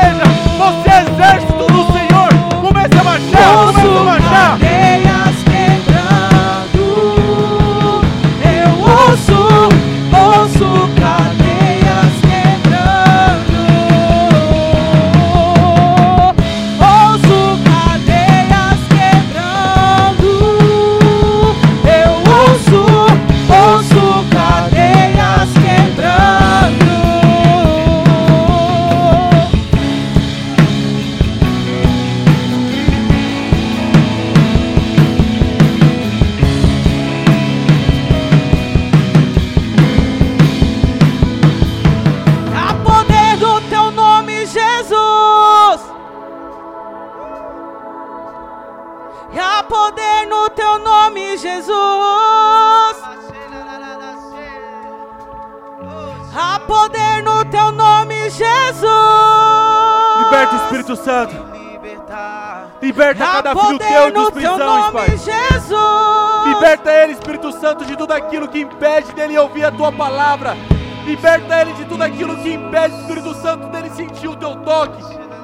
sentir o teu toque.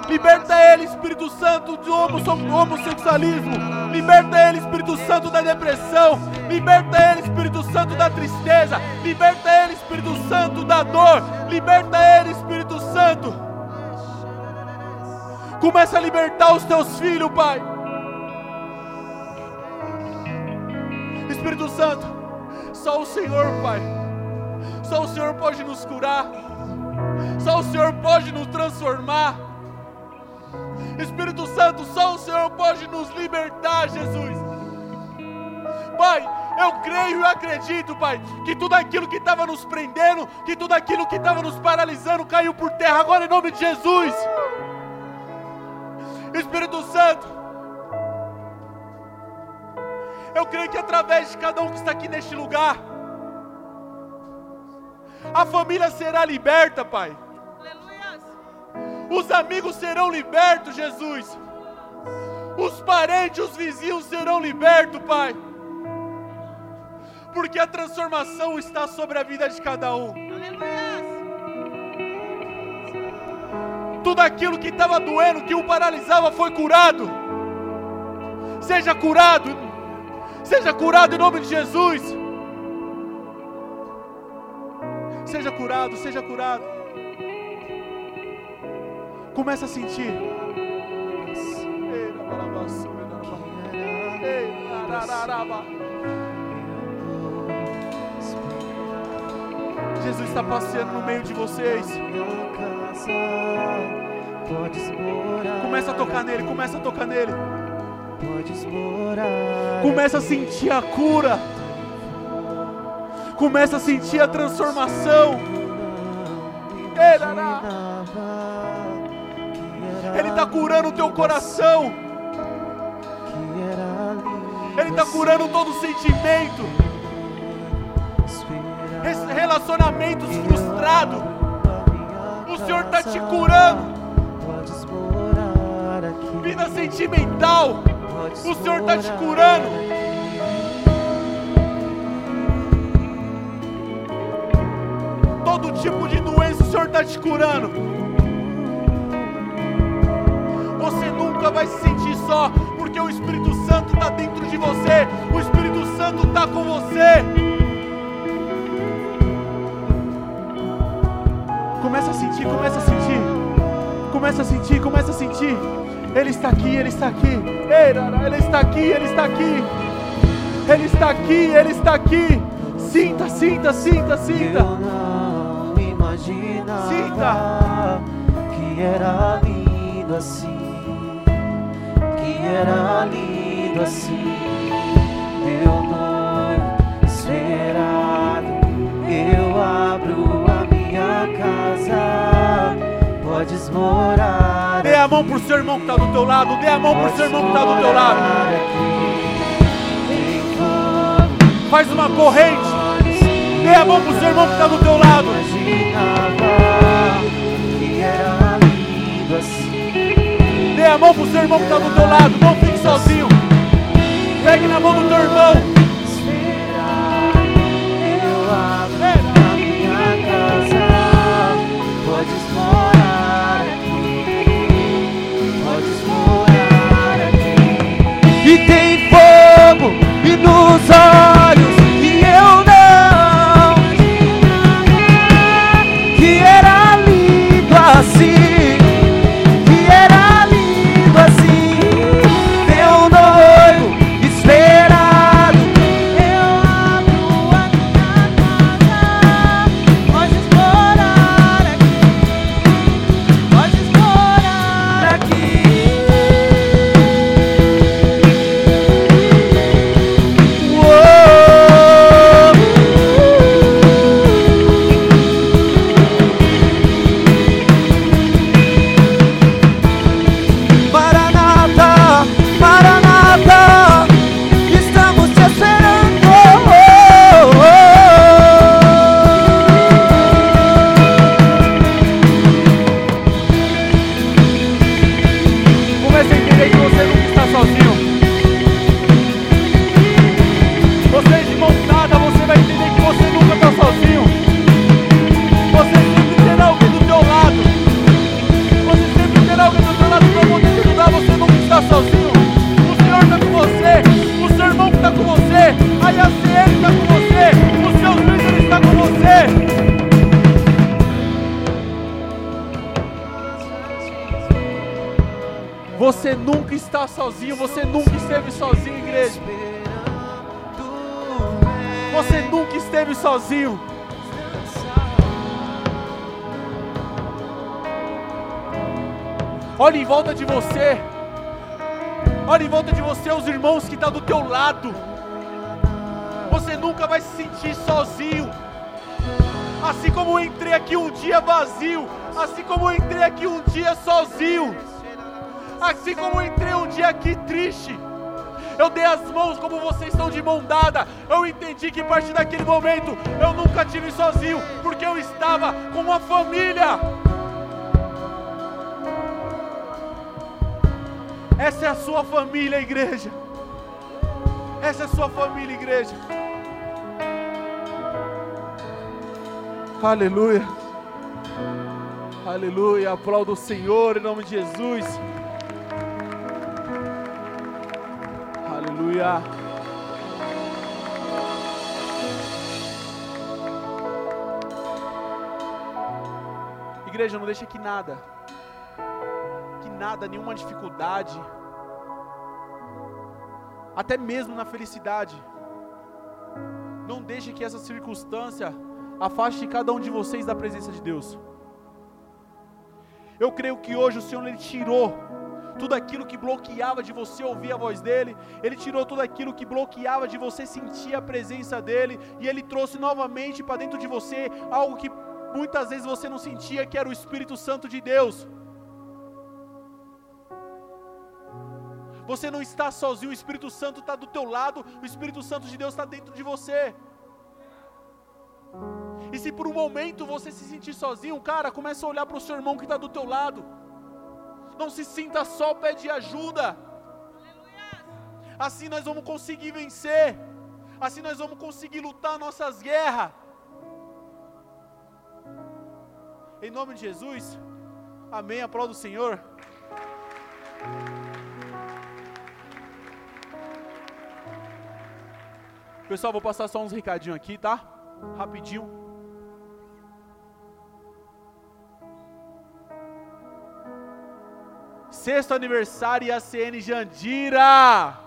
Liberta ele, Espírito Santo, do homo- do homossexualismo. Liberta ele, Espírito Santo, da depressão. Liberta ele, Espírito Santo, da tristeza. Liberta ele, Espírito Santo, da dor. Liberta ele, Espírito Santo. Começa a libertar os teus filhos, Pai. Espírito Santo, só o Senhor, Pai. Só o Senhor pode nos curar. Só o Senhor pode transformar. Espírito Santo, só o Senhor pode nos libertar, Jesus. Pai, eu creio e acredito, Pai, que tudo aquilo que estava nos prendendo, que tudo aquilo que estava nos paralisando caiu por terra agora em nome de Jesus. Espírito Santo, eu creio que através de cada um que está aqui neste lugar, a família será liberta, Pai. Os amigos serão libertos, Jesus. Os parentes, os vizinhos serão libertos, Pai. Porque a transformação está sobre a vida de cada um. Tudo aquilo que estava doendo, que o paralisava, foi curado. Seja curado. Seja curado em nome de Jesus. Seja curado, seja curado. Começa a sentir. Jesus está passeando no meio de vocês. Começa a tocar nele, começa a tocar nele. Começa a sentir a cura. Começa a sentir a transformação. Erará. Ele está curando o teu coração. Ele está curando todo sentimento. Relacionamentos frustrados. O Senhor está te curando. Vida sentimental. O Senhor está te curando. Todo tipo de doença o Senhor está te curando. Nunca vai se sentir só, porque o Espírito Santo está dentro de você. O Espírito Santo está com você. Começa a sentir, começa a sentir. Começa a sentir, começa a sentir. Ele está aqui, ele está aqui. Ele está aqui, ele está aqui. Ele está aqui, ele está aqui. Sinta, sinta, sinta, sinta. Eu não imaginava Sinta. que era lindo assim. Que era lindo assim. Esperado, eu abro a minha casa. Podes morar. Dê a mão pro seu irmão que está do teu lado. Dê a mão pro seu irmão que está do teu lado. Faz uma corrente. Dê a mão pro seu irmão que está do teu lado. A mão pro seu irmão que está do teu lado. Não fique sozinho. Pegue na mão do teu irmão. Podes morar aqui, podes morar aqui. E tem fogo e nos olhos Você nunca vai se sentir sozinho. Assim como eu entrei aqui um dia vazio, assim como eu entrei aqui um dia sozinho, assim como eu entrei um dia aqui triste, eu dei as mãos como vocês estão de mão dada. Eu entendi que a partir daquele momento eu nunca tive sozinho, porque eu estava com uma família. Essa é a sua família, igreja. Essa é a sua família, igreja. Aleluia. Aleluia. Aplauda o Senhor em nome de Jesus. Aleluia. Igreja, não deixa que nada, que nada, nenhuma dificuldade, até mesmo na felicidade, não deixe que essa circunstância afaste cada um de vocês da presença de Deus. Eu creio que hoje o Senhor ele tirou tudo aquilo que bloqueava de você ouvir a voz dele, ele tirou tudo aquilo que bloqueava de você sentir a presença dele, e ele trouxe novamente para dentro de você algo que muitas vezes você não sentia, que era o Espírito Santo de Deus. Você não está sozinho, o Espírito Santo está do teu lado, o Espírito Santo de Deus está dentro de você. E se por um momento você se sentir sozinho, cara, começa a olhar para o seu irmão que está do teu lado. Não se sinta só, pede ajuda. Assim nós vamos conseguir vencer. Assim nós vamos conseguir lutar nossas guerras. Em nome de Jesus. Amém. Aplauda o Senhor. Pessoal, vou passar só uns recadinhos aqui, tá? Rapidinho. Sexto aniversário ACN Jandira.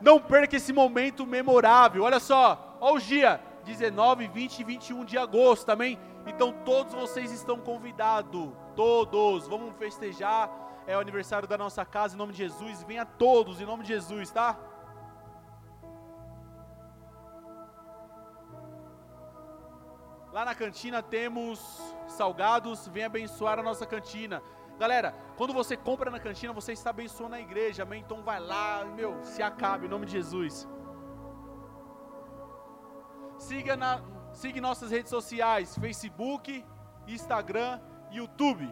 Não perca esse momento memorável. Olha só, olha o dia, 19, 20 e 21 de agosto também. Então todos vocês estão convidados, todos. Vamos festejar é o aniversário da nossa casa, em nome de Jesus. Venha todos, em nome de Jesus, tá? Lá na cantina temos salgados, vem abençoar a nossa cantina. Galera, quando você compra na cantina, você está abençoando a igreja, amém? Então vai lá, meu, se acabe, em nome de Jesus. Siga, na, siga nossas redes sociais, Facebook, Instagram, YouTube.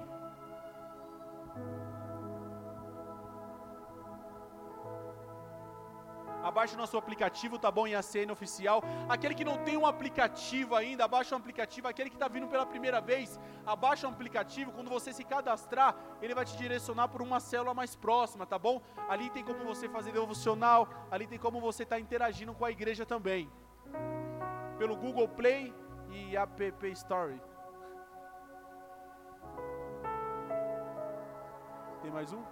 Abaixe o nosso aplicativo, tá bom? Em ACN Oficial. Aquele que não tem um aplicativo ainda, abaixa o aplicativo. Aquele que está vindo pela primeira vez, abaixa o aplicativo. Quando você se cadastrar, ele vai te direcionar por uma célula mais próxima, tá bom? Ali tem como você fazer devocional, ali tem como você estar tá interagindo com a igreja também. Pelo Google Play e App Store. Tem mais um?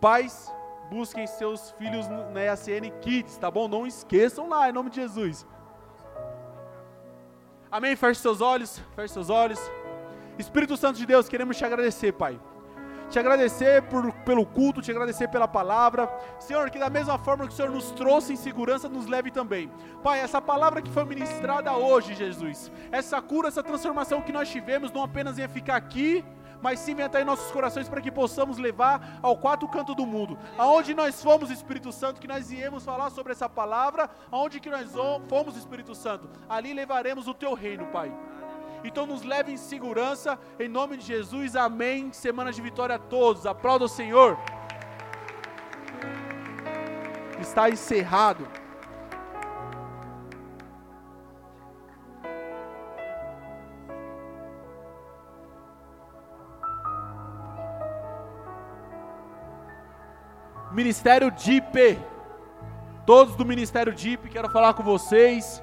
Pais, busquem seus filhos na EACN Kids, tá bom? Não esqueçam lá, em nome de Jesus. Amém? Feche seus olhos, feche seus olhos. Espírito Santo de Deus, queremos te agradecer, Pai. Te agradecer por, pelo culto, te agradecer pela palavra. Senhor, que da mesma forma que o Senhor nos trouxe em segurança, nos leve também. Pai, essa palavra que foi ministrada hoje, Jesus, essa cura, essa transformação que nós tivemos, não apenas ia ficar aqui, mas estar em nossos corações para que possamos levar ao quatro canto do mundo. Aonde nós fomos, Espírito Santo, que nós viemos falar sobre essa palavra, aonde que nós fomos, Espírito Santo, ali levaremos o teu reino, Pai. Então nos leve em segurança, em nome de Jesus, amém. Semana de vitória a todos, aplauda o Senhor. Está encerrado. Ministério DIP. Todos do Ministério DIP, quero falar com vocês.